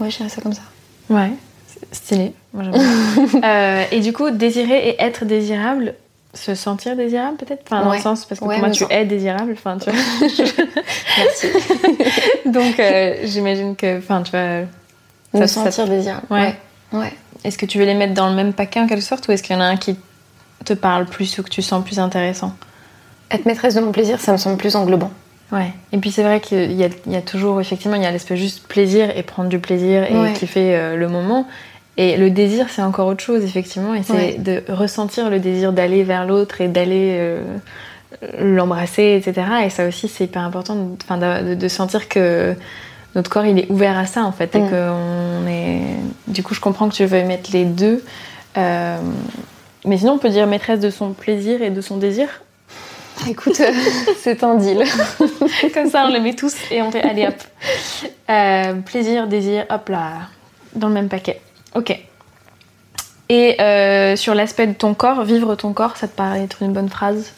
Ouais, je dirais ça comme ça. Ouais, stylé. Moi. (laughs) Euh, et du coup, désirer et être désirable, se sentir désirable peut-être? Enfin, dans Ouais. le sens, parce que Ouais, pour moi, me tu sens- es désirable. Enfin, tu vois. (laughs) Merci. (laughs) Donc, euh, j'imagine que, enfin, tu vois. me ça- sentir désirable. Ouais. ouais. Est-ce que tu veux les mettre dans le même paquet en quelque sorte, ou est-ce qu'il y en a un qui te parle plus ou que tu sens plus intéressant? Être maîtresse de mon plaisir, ça me semble plus englobant. Ouais. Et puis c'est vrai qu'il y, y a, toujours, effectivement, il y a l'aspect juste plaisir et prendre du plaisir et Ouais. kiffer euh, le moment. Et le désir, c'est encore autre chose, effectivement. Et c'est Ouais. de ressentir le désir d'aller vers l'autre et d'aller euh, l'embrasser, etc. Et ça aussi, c'est hyper important de, de, sentir que notre corps, il est ouvert à ça, en fait. Et Mm. que on est... Du coup, je comprends que tu veux mettre les deux. Euh, Mais sinon, on peut dire maîtresse de son plaisir et de son désir. Écoute, euh, (laughs) c'est un deal. (laughs) Comme ça, on les met tous et on fait allez hop. Euh, plaisir, désir, hop là, dans le même paquet. Ok. Et euh, sur l'aspect de ton corps, vivre ton corps, ça te paraît être une bonne phrase?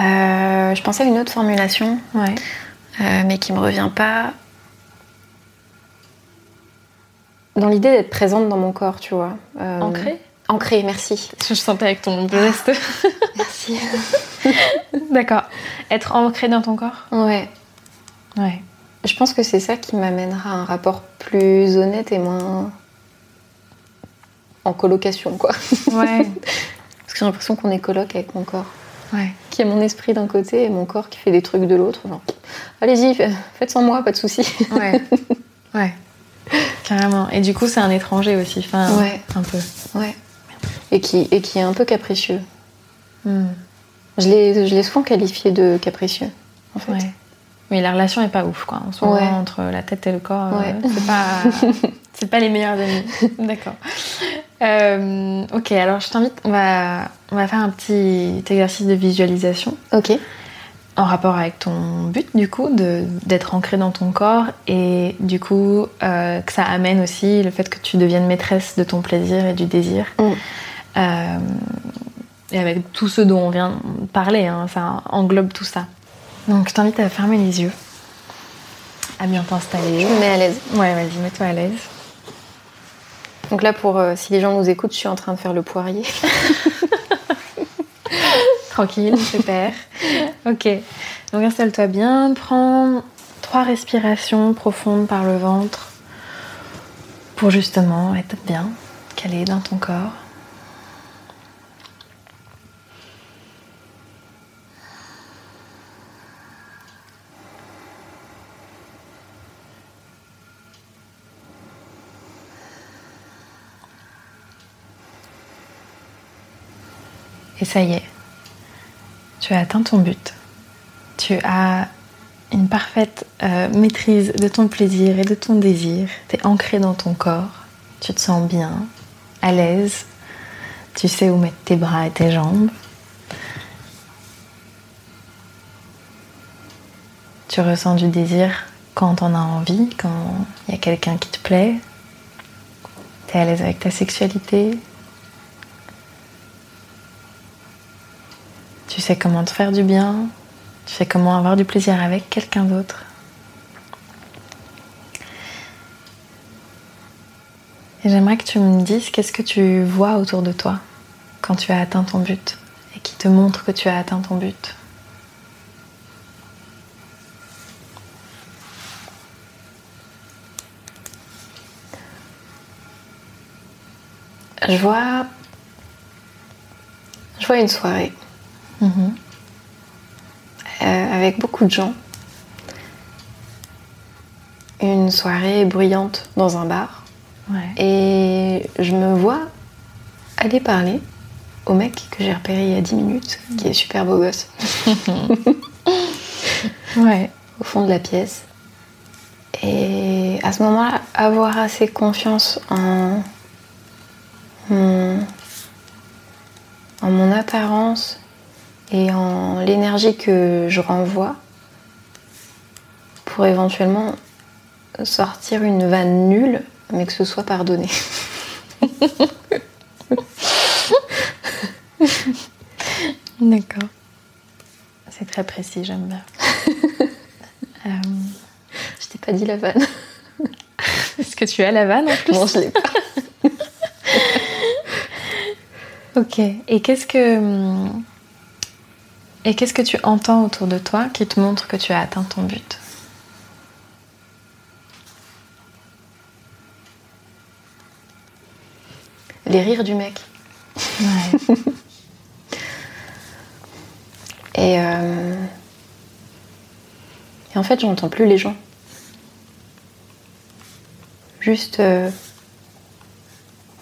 Euh, je pensais à une autre formulation, Ouais. euh, mais qui me revient pas. Dans l'idée d'être présente dans mon corps, tu vois. Euh, Ancré merci. Je sentais avec ton geste. Merci. (laughs) D'accord. Être ancré dans ton corps? Ouais. Ouais. Je pense que c'est ça qui m'amènera à un rapport plus honnête et moins en colocation, quoi. Ouais. (laughs) Parce que j'ai l'impression qu'on est coloc avec mon corps. Ouais. Qui a mon esprit d'un côté et mon corps qui fait des trucs de l'autre. Genre, allez-y, fa- faites sans moi, pas de souci. Ouais. (laughs) Ouais. Carrément. Et du coup, c'est un étranger aussi. Enfin, Ouais. un peu. Ouais. Et qui, et qui est un peu capricieux. Hmm. Je l'ai souvent qualifié de capricieux, en fait. Ouais. Mais la relation est pas ouf, quoi. En ce moment, Ouais. entre la tête et le corps, euh, Ouais. c'est pas, (laughs) c'est pas les meilleurs amis. (laughs) D'accord. Euh, ok, alors je t'invite, on va, on va faire un petit exercice de visualisation Ok. en rapport avec ton but, du coup, de- d'être ancré dans ton corps et du coup euh, que ça amène aussi le fait que tu deviennes maîtresse de ton plaisir et du désir. Mm. Euh, et avec tout ce dont on vient de parler, hein, ça englobe tout ça. Donc je t'invite à fermer les yeux, à bien t'installer. Je me mets à l'aise. Ouais, vas-y, mets-toi à l'aise. Donc là, pour euh, si les gens nous écoutent, je suis en train de faire le poirier. (laughs) Tranquille, super. ok, donc installe-toi bien, prends trois respirations profondes par le ventre pour justement être bien calé dans ton corps. Et ça y est, tu as atteint ton but. Tu as une parfaite euh, maîtrise de ton plaisir et de ton désir. Tu es ancré dans ton corps. Tu te sens bien, à l'aise. Tu sais où mettre tes bras et tes jambes. Tu ressens du désir quand on a envie, quand il y a quelqu'un qui te plaît. Tu es à l'aise avec ta sexualité. Tu sais comment te faire du bien. Tu sais comment avoir du plaisir avec quelqu'un d'autre. Et j'aimerais que tu me dises qu'est-ce que tu vois autour de toi quand tu as atteint ton but et qui te montre que tu as atteint ton but? Je vois. Je vois une soirée Euh, avec beaucoup de gens. Une soirée bruyante dans un bar. Ouais. Et je me vois aller parler au mec que j'ai repéré il y a 10 minutes, qui est super beau gosse, (laughs) Ouais. au fond de la pièce. Et à ce moment-là, avoir assez confiance en mon, en mon apparence et en l'énergie que je renvoie pour éventuellement sortir une vanne nulle, mais que ce soit pardonné. (laughs) D'accord. C'est très précis, j'aime bien. (laughs) Euh, Je t'ai pas dit la vanne. (laughs) Est-ce que tu as la vanne en plus? Non, je l'ai pas. Ok. Et qu'est-ce que hum, et qu'est-ce que tu entends autour de toi qui te montre que tu as atteint ton but? Les rires du mec. Ouais. (laughs) Et, euh, Et en fait, j'entends plus les gens. Juste. euh,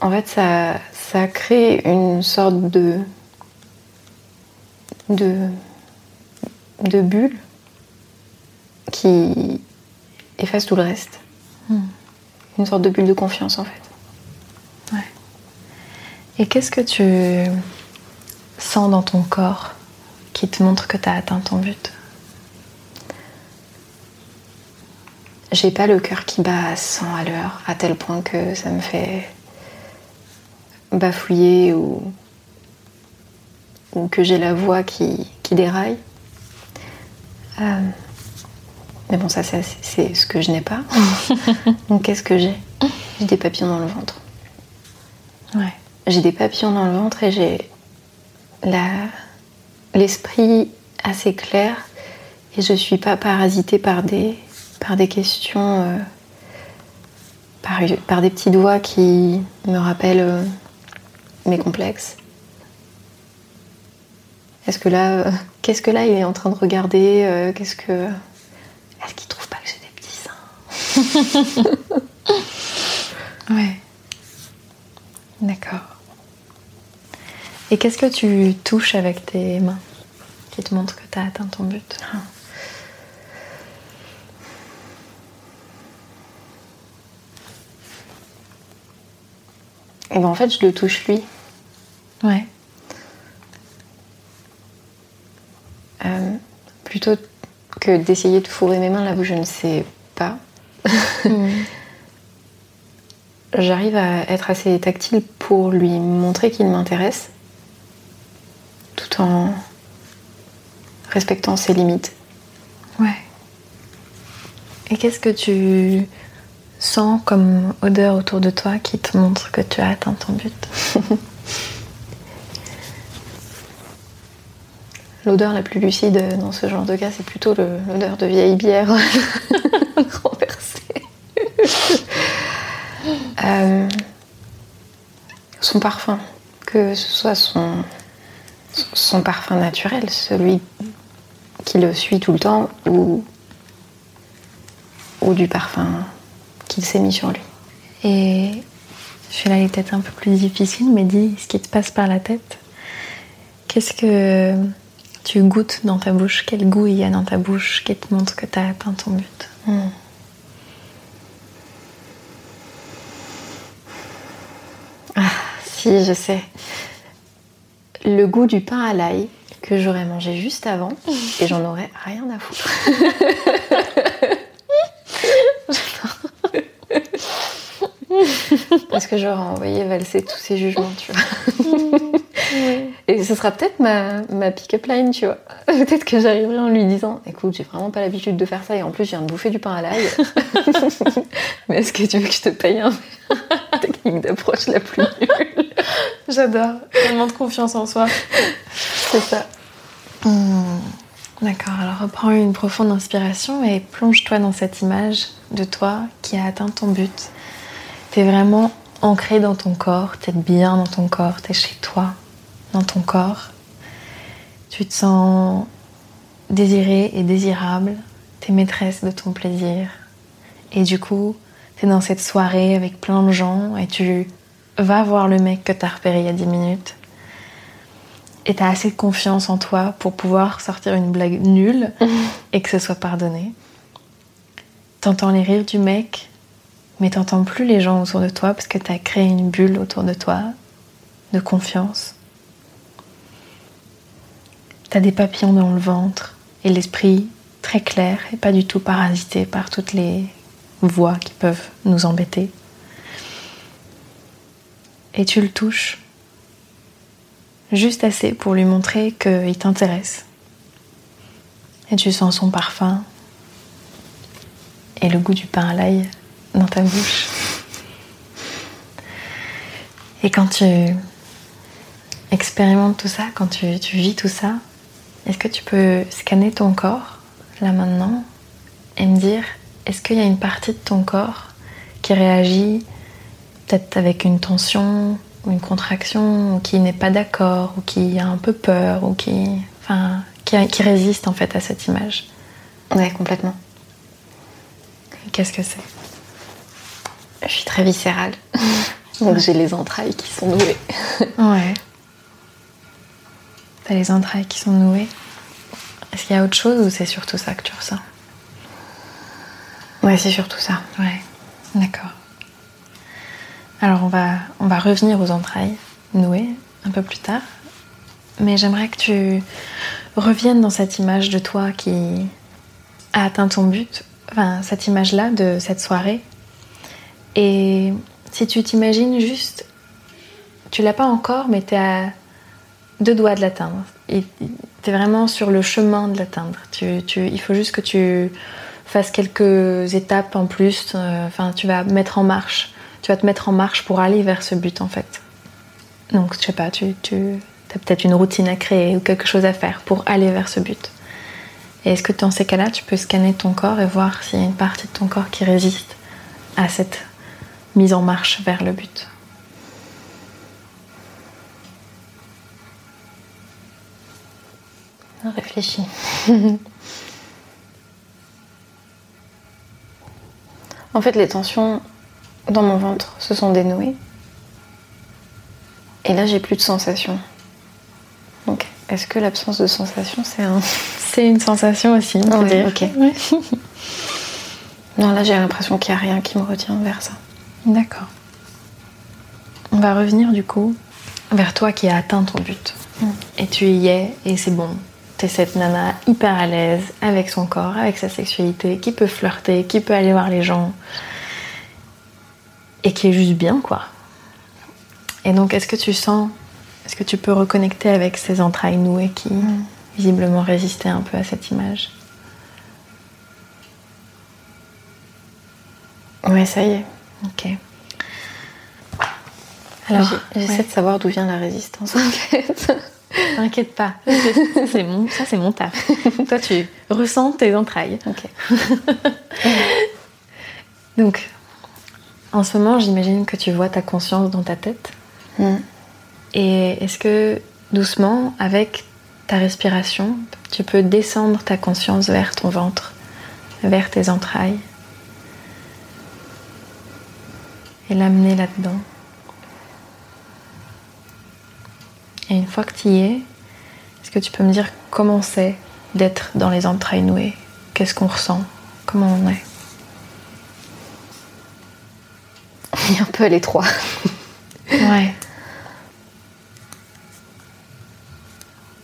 en fait, ça, ça crée une sorte de. De. de bulle qui efface tout le reste. Une sorte de bulle de confiance, en fait. Et qu'est-ce que tu sens dans ton corps qui te montre que tu as atteint ton but? J'ai pas le cœur qui bat à 100 à l'heure, à tel point que ça me fait bafouiller ou, ou que j'ai la voix qui, qui déraille. Euh, mais bon, ça, c'est c'est ce que je n'ai pas. (laughs) Donc, qu'est-ce que j'ai? J'ai des papillons dans le ventre. Ouais. J'ai des papillons dans le ventre et j'ai l'esprit assez clair et je suis pas parasitée par des, par des questions, euh, par, par des petits doigts qui me rappellent euh, mes complexes. Est-ce que là, euh, qu'est-ce que là il est en train de regarder euh, Qu'est-ce que, est-ce qu'il trouve pas que j'ai des petits seins (laughs) Ouais. D'accord. Et qu'est-ce que tu touches avec tes mains qui te montre que tu as atteint ton but? Et ben en fait, je le touche lui. Ouais. Euh, plutôt que d'essayer de fourrer mes mains là où je ne sais pas. (laughs) J'arrive à être assez tactile pour lui montrer qu'il m'intéresse, tout en respectant ses limites. Ouais. Et qu'est-ce que tu sens comme odeur autour de toi qui te montre que tu as atteint ton but? (laughs) L'odeur la plus lucide dans ce genre de cas, c'est plutôt l'odeur de vieille bière (laughs) renversée. Euh, son parfum, que ce soit son, son parfum naturel, celui qui le suit tout le temps, ou, ou du parfum qu'il s'est mis sur lui. Et celui-là il est peut-être un peu plus difficile, mais dis ce qui te passe par la tête. Qu'est-ce que tu goûtes dans ta bouche Quel goût il y a dans ta bouche qui te montre que tu as atteint ton but Si, je sais. Le goût du pain à l'ail que j'aurais mangé juste avant (laughs) et j'en aurais rien à foutre. (laughs) Parce que j'aurais envoyé valser tous ces jugements, tu vois. (laughs) Et ce sera peut-être ma, ma pick-up line, tu vois. (laughs) Peut-être que j'arriverai en lui disant Écoute, j'ai vraiment pas l'habitude de faire ça et en plus, je viens de bouffer du pain à l'ail. (laughs) Mais est-ce que tu veux que je te paye un (laughs) technique d'approche la plus nulle? J'adore. Tellement de confiance en soi. C'est ça. D'accord, alors reprends une profonde inspiration et plonge-toi dans cette image de toi qui a atteint ton but. T'es vraiment ancré dans ton corps, t'es bien dans ton corps, t'es chez toi, dans ton corps. Tu te sens désiré et désirable, t'es maîtresse de ton plaisir. Et du coup, t'es dans cette soirée avec plein de gens et tu vas voir le mec que t'as repéré il y a 10 minutes et t'as assez de confiance en toi pour pouvoir sortir une blague nulle (laughs) et que ce soit pardonné. T'entends les rires du mec, mais t'entends plus les gens autour de toi parce que t'as créé une bulle autour de toi de confiance. T'as des papillons dans le ventre et l'esprit très clair et pas du tout parasité par toutes les voix qui peuvent nous embêter. Et tu le touches juste assez pour lui montrer qu'il t'intéresse. Et tu sens son parfum et le goût du pain à l'ail dans ta bouche. Et quand tu expérimentes tout ça, quand tu, tu vis tout ça, est-ce que tu peux scanner ton corps là maintenant et me dire est-ce qu'il y a une partie de ton corps qui réagit peut-être avec une tension ou une contraction ou qui n'est pas d'accord ou qui a un peu peur ou qui enfin qui, qui résiste en fait à cette image? Ouais, complètement. Qu'est-ce que c'est? Je suis très viscérale. (laughs) Donc j'ai les entrailles qui sont nouées. Ouais. T'as les entrailles qui sont nouées. Est-ce qu'il y a autre chose ou c'est surtout ça que tu ressens? Ouais, c'est surtout ça. Ouais, d'accord. Alors on va, on va revenir aux entrailles nouées un peu plus tard. Mais j'aimerais que tu reviennes dans cette image de toi qui a atteint ton but, enfin cette image-là de cette soirée. Et si tu t'imagines juste, tu l'as pas encore, mais tu es à deux doigts de l'atteindre. Tu es vraiment sur le chemin de l'atteindre. Il faut juste que tu fasses quelques étapes en plus. euh, Enfin, tu vas mettre en marche. Tu vas te mettre en marche pour aller vers ce but en fait. Donc, je sais pas, tu as peut-être une routine à créer ou quelque chose à faire pour aller vers ce but. Et est-ce que dans ces cas-là, tu peux scanner ton corps et voir s'il y a une partie de ton corps qui résiste à cette mise en marche vers le but? Réfléchis. en fait, les tensions dans mon ventre se sont dénouées. Et là, j'ai plus de sensations. Donc, est-ce que l'absence de sensation, c'est un. (laughs) C'est une sensation aussi, on peut Ouais, dire. ok. Ouais. (laughs) Non, là, j'ai l'impression qu'il n'y a rien qui me retient vers ça. D'accord. On va revenir du coup vers toi qui as atteint ton but. Et tu y es et c'est bon. T'es cette nana hyper à l'aise avec son corps, avec sa sexualité, qui peut flirter, qui peut aller voir les gens. Et qui est juste bien quoi. Et donc est-ce que tu sens, est-ce que tu peux reconnecter avec ces entrailles nouées qui visiblement résistaient un peu à cette image? Ouais, ça y est. Ok. Alors, j'essaie ouais. de savoir d'où vient la résistance en fait. (laughs) T'inquiète pas, ça (laughs) c'est mon, ça, c'est mon taf. Toi tu ressens tes entrailles. ok. (laughs) Donc, en ce moment, j'imagine que tu vois ta conscience dans ta tête. Hmm. Et est-ce que doucement, avec ta respiration, tu peux descendre ta conscience vers ton ventre, vers tes entrailles, et l'amener là-dedans? Et une fois que tu y es, est-ce que tu peux me dire comment c'est d'être dans les entrailles nouées Qu'est-ce qu'on ressent? Comment on est? Il (laughs) est un peu à l'étroit. Ouais.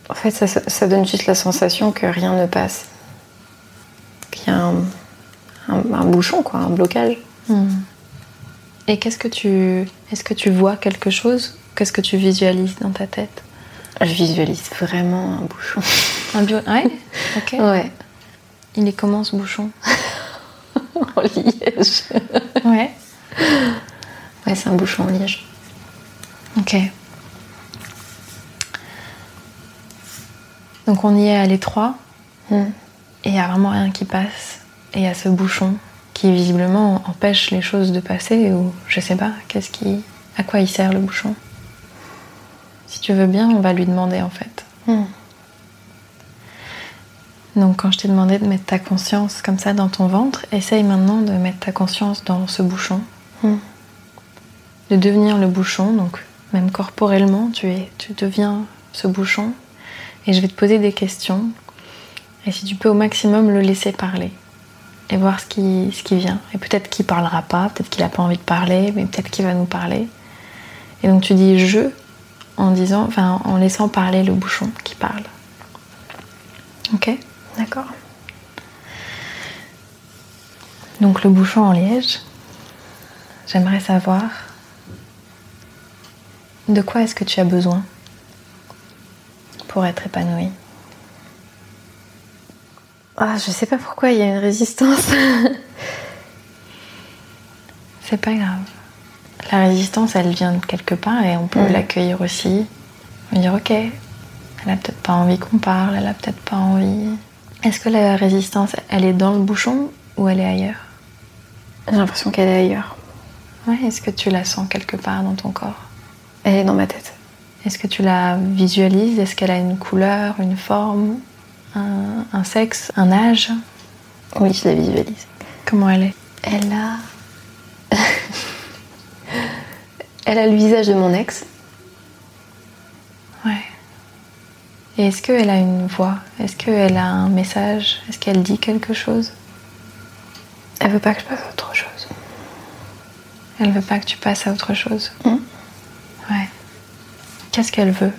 En fait, ça, ça donne juste la sensation que rien ne passe. Qu'il y a un, un- un bouchon, quoi, un blocage. Hmm. Et qu'est-ce que tu. Est-ce que tu vois quelque chose Qu'est-ce que tu visualises dans ta tête? Je visualise vraiment un bouchon. Un bio. Ouais Ok. (laughs) Ouais. Il est comment ce bouchon? (laughs) En liège. Ouais. Ouais, c'est un bouchon en liège. Ok. Donc on y est à l'étroit Hmm. et il n'y a vraiment rien qui passe. Et il y a ce bouchon qui visiblement empêche les choses de passer ou je sais pas, qu'est-ce qui. À quoi il sert le bouchon? Si tu veux bien, on va lui demander en fait. Hmm. Donc quand je t'ai demandé de mettre ta conscience comme ça dans ton ventre, essaye maintenant de mettre ta conscience dans ce bouchon. Hmm. De devenir le bouchon, donc même corporellement, tu, es, tu deviens ce bouchon. Et je vais te poser des questions. Et si tu peux au maximum le laisser parler. Et voir ce qui, ce qui vient. Et peut-être qu'il parlera pas, peut-être qu'il n'a pas envie de parler, mais peut-être qu'il va nous parler. Et donc tu dis je en disant, enfin en laissant parler le bouchon qui parle. Ok? D'accord. Donc le bouchon en liège, j'aimerais savoir de quoi est-ce que tu as besoin pour être épanoui. Ah, je sais pas pourquoi il y a une résistance. C'est pas grave. La résistance, elle vient de quelque part et on peut l'accueillir aussi. On dire ok, elle a peut-être pas envie qu'on parle, elle a peut-être pas envie. Est-ce que la résistance, elle est dans le bouchon ou elle est ailleurs? J'ai l'impression qu'elle est ailleurs. Ouais, est-ce que tu la sens quelque part dans ton corps? Elle est dans ma tête. Est-ce que tu la visualises? Est-ce qu'elle a une couleur, une forme, un, un sexe, un âge? Oui, je la visualise. Comment elle est? Elle a. Elle a le visage de mon ex. Ouais. Et est-ce qu'elle a une voix? Est-ce qu'elle a un message? Est-ce qu'elle dit quelque chose? Elle veut pas que je passe à autre chose. Elle veut pas que tu passes à autre chose? Hmm. Ouais. Qu'est-ce qu'elle veut?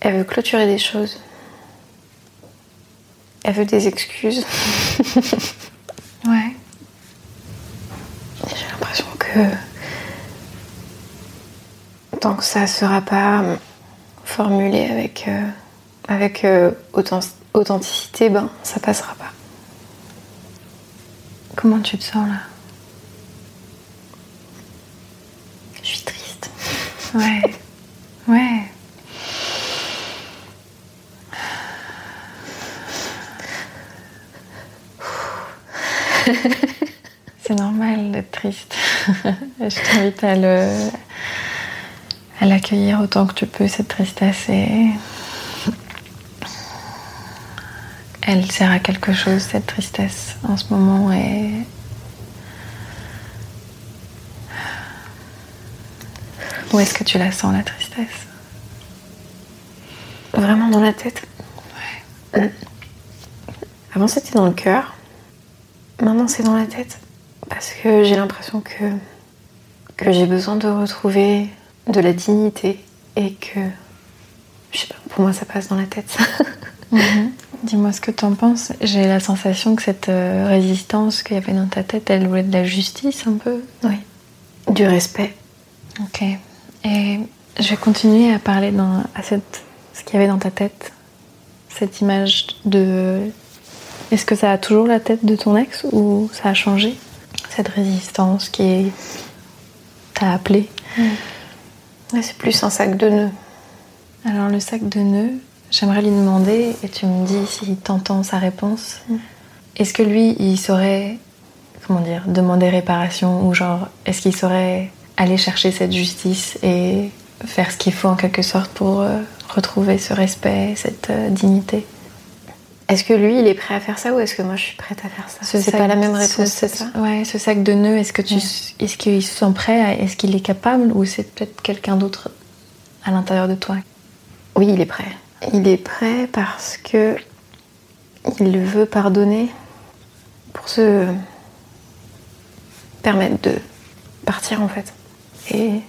Elle veut clôturer des choses. Elle veut des excuses. (laughs) Ouais. Que tant que ça sera pas formulé avec, euh, avec euh, authent- authenticité, ben ça passera pas. Comment tu te sens là? Je suis triste. Ouais. Ouais. (laughs) C'est normal d'être triste. (laughs) Je t'invite à le à l'accueillir autant que tu peux cette tristesse et elle sert à quelque chose cette tristesse en ce moment et où est-ce que tu la sens la tristesse? Vraiment dans la tête? Ouais. Avant c'était dans le cœur. Maintenant c'est dans la tête. Parce que j'ai l'impression que, que j'ai besoin de retrouver de la dignité et que. Je sais pas, pour moi ça passe dans la tête. (laughs) Dis-moi ce que tu en penses. J'ai la sensation que cette euh, résistance qu'il y avait dans ta tête, elle voulait de la justice un peu? oui. Du respect. Ok. Et je vais continuer à parler dans, à cette, ce qu'il y avait dans ta tête. Cette image de. Est-ce que ça a toujours la tête de ton ex ou ça a changé? Cette résistance qui t'a appelé. Ouais, c'est plus un sac de nœuds. Alors le sac de nœuds, j'aimerais lui demander, et tu me dis si t'entends sa réponse, est-ce que lui, il saurait, comment dire, demander réparation ou genre, est-ce qu'il saurait aller chercher cette justice et faire ce qu'il faut en quelque sorte pour euh, retrouver ce respect, cette euh, dignité? Est-ce que lui il est prêt à faire ça ou est-ce que moi je suis prête à faire ça Ce C'est pas la même réponse, ce- c'est ça Ouais, ce sac de nœuds, est-ce que tu, est-ce qu'il se sent prêt Est-ce qu'il est capable ou c'est peut-être quelqu'un d'autre à l'intérieur de toi? Oui, il est prêt. Il est prêt parce que il veut pardonner pour se permettre de partir en fait et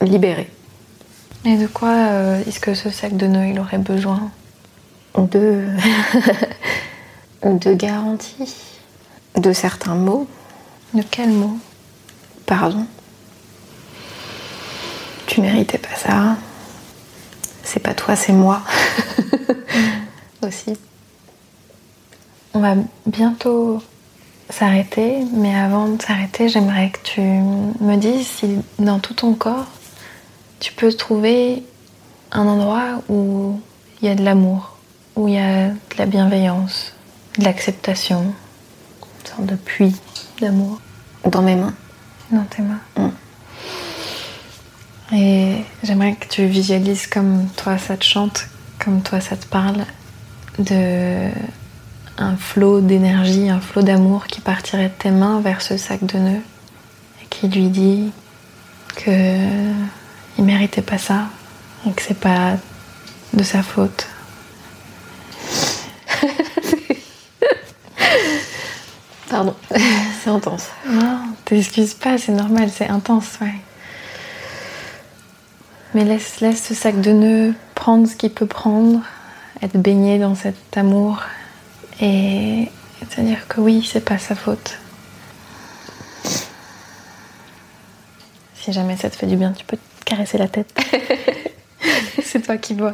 libérer. Et de quoi euh, est-ce que ce sac de nœuds il aurait besoin? De de (laughs) garanties, de certains mots. De quel mot Pardon. Tu méritais pas ça. C'est pas toi, c'est moi. (laughs) Aussi. On va bientôt s'arrêter, mais avant de s'arrêter, j'aimerais que tu me dises si dans tout ton corps, tu peux trouver un endroit où il y a de l'amour, où il y a de la bienveillance, de l'acceptation, une sorte de puits d'amour Dans mes mains. dans tes mains. Mm. Et j'aimerais que tu visualises comme toi ça te chante, comme toi ça te parle, de un flot d'énergie, un flot d'amour qui partirait de tes mains vers ce sac de nœuds et qui lui dit que il méritait pas ça et que c'est pas de sa faute. (laughs) Pardon. (laughs) c'est intense. Non, t'excuses pas, c'est normal, c'est intense, ouais. Mais laisse, laisse ce sac de nœuds prendre ce qu'il peut prendre, être baigné dans cet amour et, te dire que oui, c'est pas sa faute. Si jamais ça te fait du bien, tu peux te caresser la tête. (laughs) c'est toi qui vois.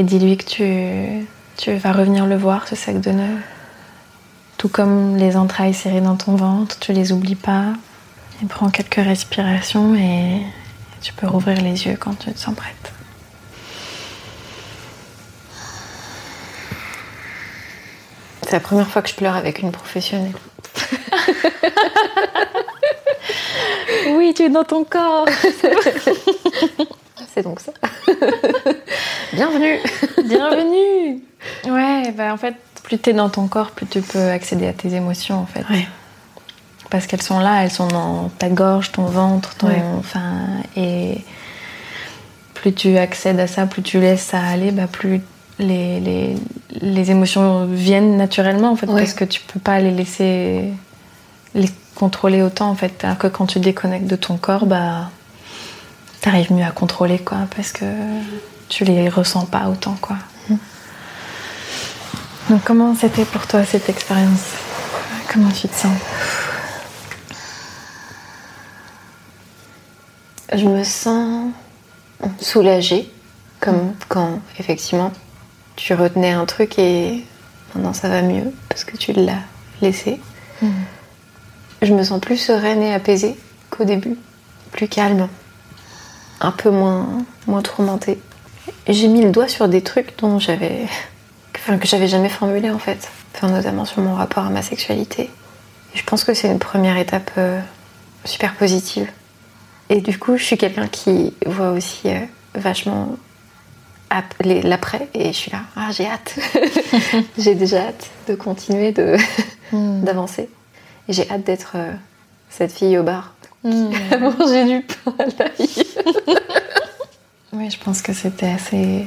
Et dis-lui que tu, tu vas revenir le voir, ce sac de nœuds. Tout comme les entrailles serrées dans ton ventre, tu les oublies pas. Et prends quelques respirations et tu peux rouvrir les yeux quand tu te sens prête. C'est la première fois que je pleure avec une professionnelle. (laughs) Oui, tu es dans ton corps. (laughs) C'est donc ça. (laughs) Bienvenue. Bienvenue. (laughs) Ouais, bah en fait, plus tu es dans ton corps, plus tu peux accéder à tes émotions en fait. Ouais. Parce qu'elles sont là, elles sont dans ta gorge, ton ventre, ton, Ouais. enfin, et plus tu accèdes à ça, plus tu laisses ça aller, bah plus les, les, les émotions viennent naturellement en fait, Ouais. parce que tu peux pas les laisser les contrôler autant en fait. Alors que quand tu déconnectes de ton corps, bah t'arrives mieux à contrôler quoi, parce que tu les ressens pas autant quoi. Donc comment c'était pour toi cette expérience? Comment tu te sens? Je me sens soulagée, comme quand effectivement tu retenais un truc et maintenant ça va mieux parce que tu l'as laissé. Je me sens plus sereine et apaisée qu'au début, plus calme, un peu moins, moins tourmentée. J'ai mis le doigt sur des trucs dont j'avais, enfin, que j'avais jamais formulé en fait, enfin, notamment sur mon rapport à ma sexualité. Et je pense que c'est une première étape euh, super positive. Et du coup, je suis quelqu'un qui voit aussi euh, vachement l'après et je suis là, ah j'ai hâte, (laughs) j'ai déjà hâte de continuer de (laughs) d'avancer. Et j'ai hâte d'être euh, cette fille au bar qui a mangé du pain à l'ail. (laughs) Oui, je pense que c'était assez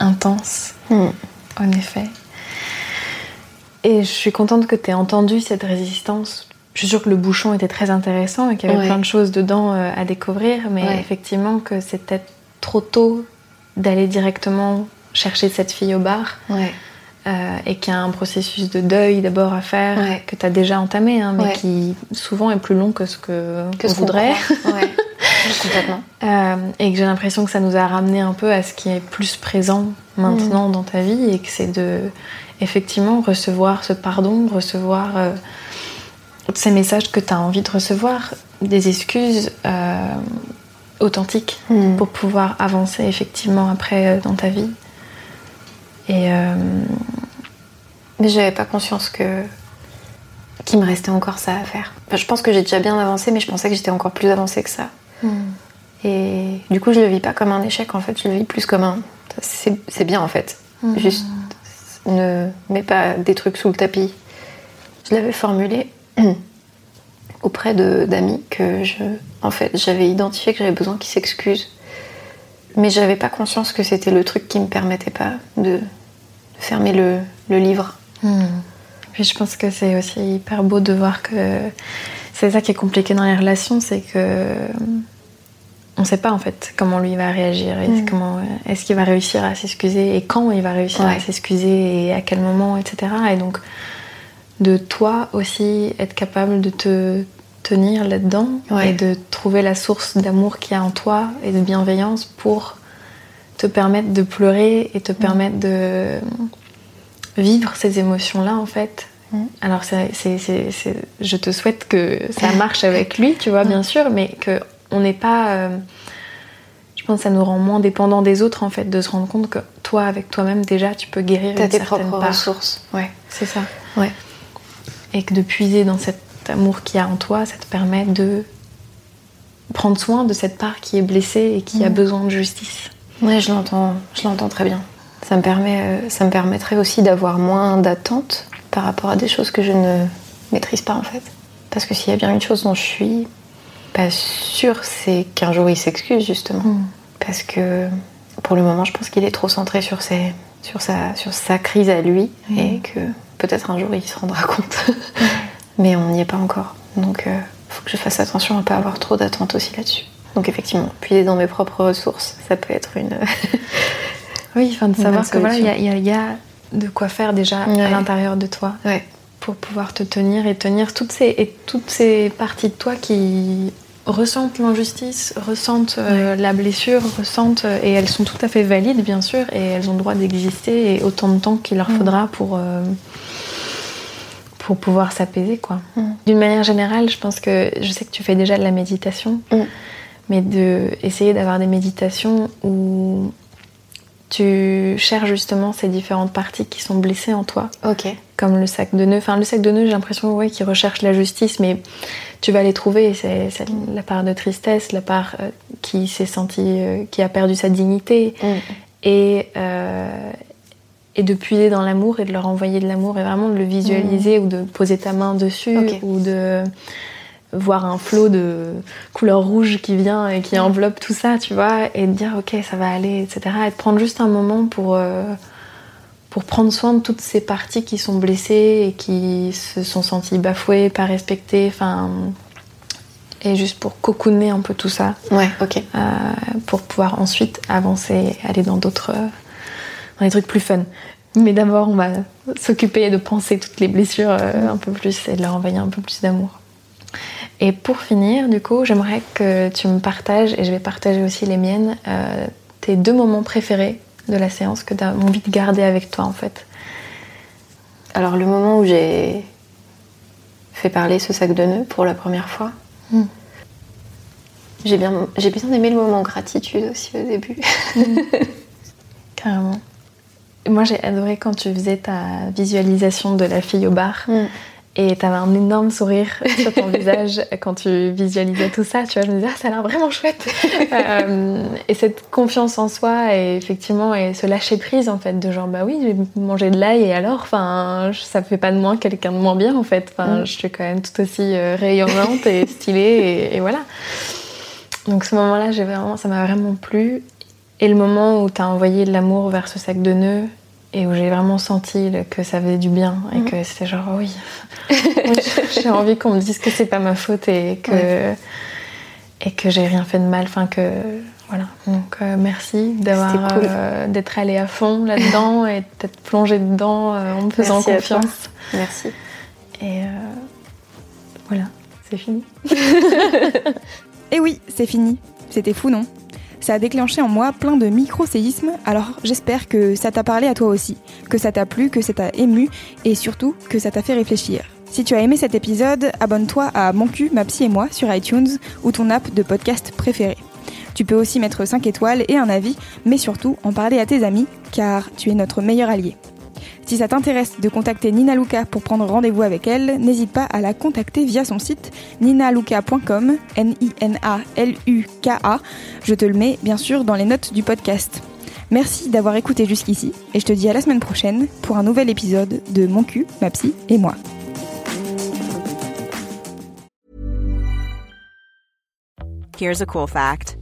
intense, Hmm. en effet. Et je suis contente que tu aies entendu cette résistance. Je suis sûre que le bouchon était très intéressant et qu'il y avait Ouais. plein de choses dedans euh, à découvrir, mais Ouais. effectivement que c'était trop tôt d'aller directement chercher cette fille au bar Ouais. Euh, et qu'il y a un processus de deuil d'abord à faire Ouais. que tu as déjà entamé, hein, mais Ouais. qui souvent est plus long que ce que, Que on ce voudrait. Ouais. (laughs) Complètement. Euh, et que j'ai l'impression que ça nous a ramené un peu à ce qui est plus présent maintenant dans ta vie et que c'est de effectivement recevoir ce pardon, recevoir euh, ces messages que tu as envie de recevoir, des excuses euh, authentiques Hmm. pour pouvoir avancer effectivement après dans ta vie. Et euh, Mais j'avais pas conscience que qu'il me restait encore ça à faire. Enfin, je pense que j'ai déjà bien avancé, mais je pensais que j'étais encore plus avancée que ça. Et du coup, je le vis pas comme un échec, en fait, je le vis plus comme un. C'est c'est bien, en fait. Juste ne mets pas des trucs sous le tapis. Je l'avais formulé (clears throat) auprès de- d'amis que je. En fait, j'avais identifié que j'avais besoin qu'ils s'excusent. Mais j'avais pas conscience que c'était le truc qui me permettait pas de, de fermer le, le livre. Puis je pense que c'est aussi hyper beau de voir que c'est ça qui est compliqué dans les relations, c'est que on sait pas en fait comment lui va réagir et comment est-ce qu'il va réussir à s'excuser et quand il va réussir à s'excuser et à quel moment, etc. Et donc de toi aussi être capable de te tenir là-dedans Ouais. et de trouver la source d'amour qu'il y a en toi et de bienveillance pour te permettre de pleurer et te permettre de vivre ces émotions-là en fait. Mm. Alors c'est, c'est- c'est- je te souhaite que ça marche avec lui, tu vois, bien sûr, mais que on n'est pas. euh, je pense que ça nous rend moins dépendants des autres en fait, de se rendre compte que toi, avec toi-même, déjà, tu peux guérir T'as une tes certaine propres part. ressources. Ouais. C'est ça. Ouais. Et que de puiser dans cet amour qu'il y a en toi, ça te permet de prendre soin de cette part qui est blessée et qui a besoin de justice. Ouais, je l'entends, je l'entends très bien. Ça me permet, euh, ça me permettrait aussi d'avoir moins d'attentes par rapport à des choses que je ne maîtrise pas en fait. Parce que s'il y a bien une chose dont je suis pas sûre, c'est qu'un jour il s'excuse justement. Parce que pour le moment, je pense qu'il est trop centré sur ses, sur sa, sur sa crise à lui et que peut-être un jour il se rendra compte. (laughs) Mais on n'y est pas encore. Donc, il faut que je fasse attention à pas avoir trop d'attentes aussi là-dessus. Donc, effectivement, puiser dans mes propres ressources, ça peut être une. (laughs) Oui, enfin de savoir que voilà, il y, a- y y de quoi faire déjà à l'intérieur de toi ouais. pour pouvoir te tenir et tenir toutes ces, et toutes ces parties de toi qui ressentent l'injustice, ressentent euh, la blessure, ressentent euh, et elles sont tout à fait valides bien sûr et elles ont le droit d'exister et autant de temps qu'il leur faudra pour euh, pour pouvoir s'apaiser quoi. D'une manière générale, je pense que je sais que tu fais déjà de la méditation, mais de essayer d'avoir des méditations où tu cherches justement ces différentes parties qui sont blessées en toi. Ok. Comme le sac de nœuds. Enfin, le sac de nœuds, j'ai l'impression ouais, qu'il recherche la justice, mais tu vas les trouver. C'est la part de tristesse, la part euh, qui s'est sentie, euh, qui a perdu sa dignité. Mm. Et, euh, et de puiser dans l'amour et de leur envoyer de l'amour et vraiment de le visualiser ou de poser ta main dessus ou de voir un flot de couleur rouge qui vient et qui enveloppe tout ça, tu vois, et de dire ok, ça va aller, etc. Et de prendre juste un moment pour, euh, pour prendre soin de toutes ces parties qui sont blessées et qui se sont senties bafouées, pas respectées, enfin. Et juste pour cocooner un peu tout ça, Ouais, ok. euh, pour pouvoir ensuite avancer, aller dans d'autres. dans des trucs plus fun. Mais d'abord, on va s'occuper de penser toutes les blessures euh, un peu plus et de leur envoyer un peu plus d'amour. Et pour finir, du coup, j'aimerais que tu me partages, et je vais partager aussi les miennes, euh, tes deux moments préférés de la séance que tu as envie de garder avec toi en fait. Alors, le moment où j'ai fait parler ce sac de nœuds pour la première fois, Mm. j'ai bien, j'ai bien aimé le moment gratitude aussi au début. (laughs) Carrément. Moi, j'ai adoré quand tu faisais ta visualisation de la fille au bar. Mm. Et t'avais un énorme sourire (laughs) sur ton visage quand tu visualisais tout ça. Tu vois, je me disais, ah, ça a l'air vraiment chouette. (laughs) Euh, et cette confiance en soi et effectivement, et ce lâcher prise en fait, de genre, bah oui, j'ai mangé de l'ail et alors, enfin, ça fait pas de moi quelqu'un de moins bien en fait. Enfin, Mm. je suis quand même tout aussi euh, rayonnante et (laughs) stylée et, et voilà. Donc ce moment-là, j'ai vraiment, ça m'a vraiment plu. Et le moment où t'as envoyé de l'amour vers ce sac de nœuds et où j'ai vraiment senti que ça faisait du bien et Mhm. que c'était genre oui, Oui, (laughs) (laughs) j'ai envie qu'on me dise que c'est pas ma faute et que et que j'ai rien fait de mal. Enfin que voilà. Donc euh, merci d'avoir cool. euh, d'être allé à fond là-dedans (laughs) et d'être plongé dedans euh, en me faisant Merci confiance. Merci. Et voilà, c'est fini. Et oui, c'est fini. C'était fou, non? Ça a déclenché en moi plein de micro-séismes, alors j'espère que ça t'a parlé à toi aussi, que ça t'a plu, que ça t'a ému, et surtout que ça t'a fait réfléchir. Si tu as aimé cet épisode, abonne-toi à Mon cul, ma psy et moi sur iTunes ou ton app de podcast préféré. Tu peux aussi mettre 5 étoiles et un avis, mais surtout en parler à tes amis, car tu es notre meilleur allié. Si ça t'intéresse de contacter Nina Luca pour prendre rendez-vous avec elle, n'hésite pas à la contacter via son site ninaluca.com, N-I-N-A-L-U-K-A. Je te le mets bien sûr dans les notes du podcast. Merci d'avoir écouté jusqu'ici et je te dis à la semaine prochaine pour un nouvel épisode de Mon cul, ma psy et moi. Here's a cool fact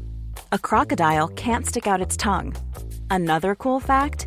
a crocodile can't stick out its tongue. Another cool fact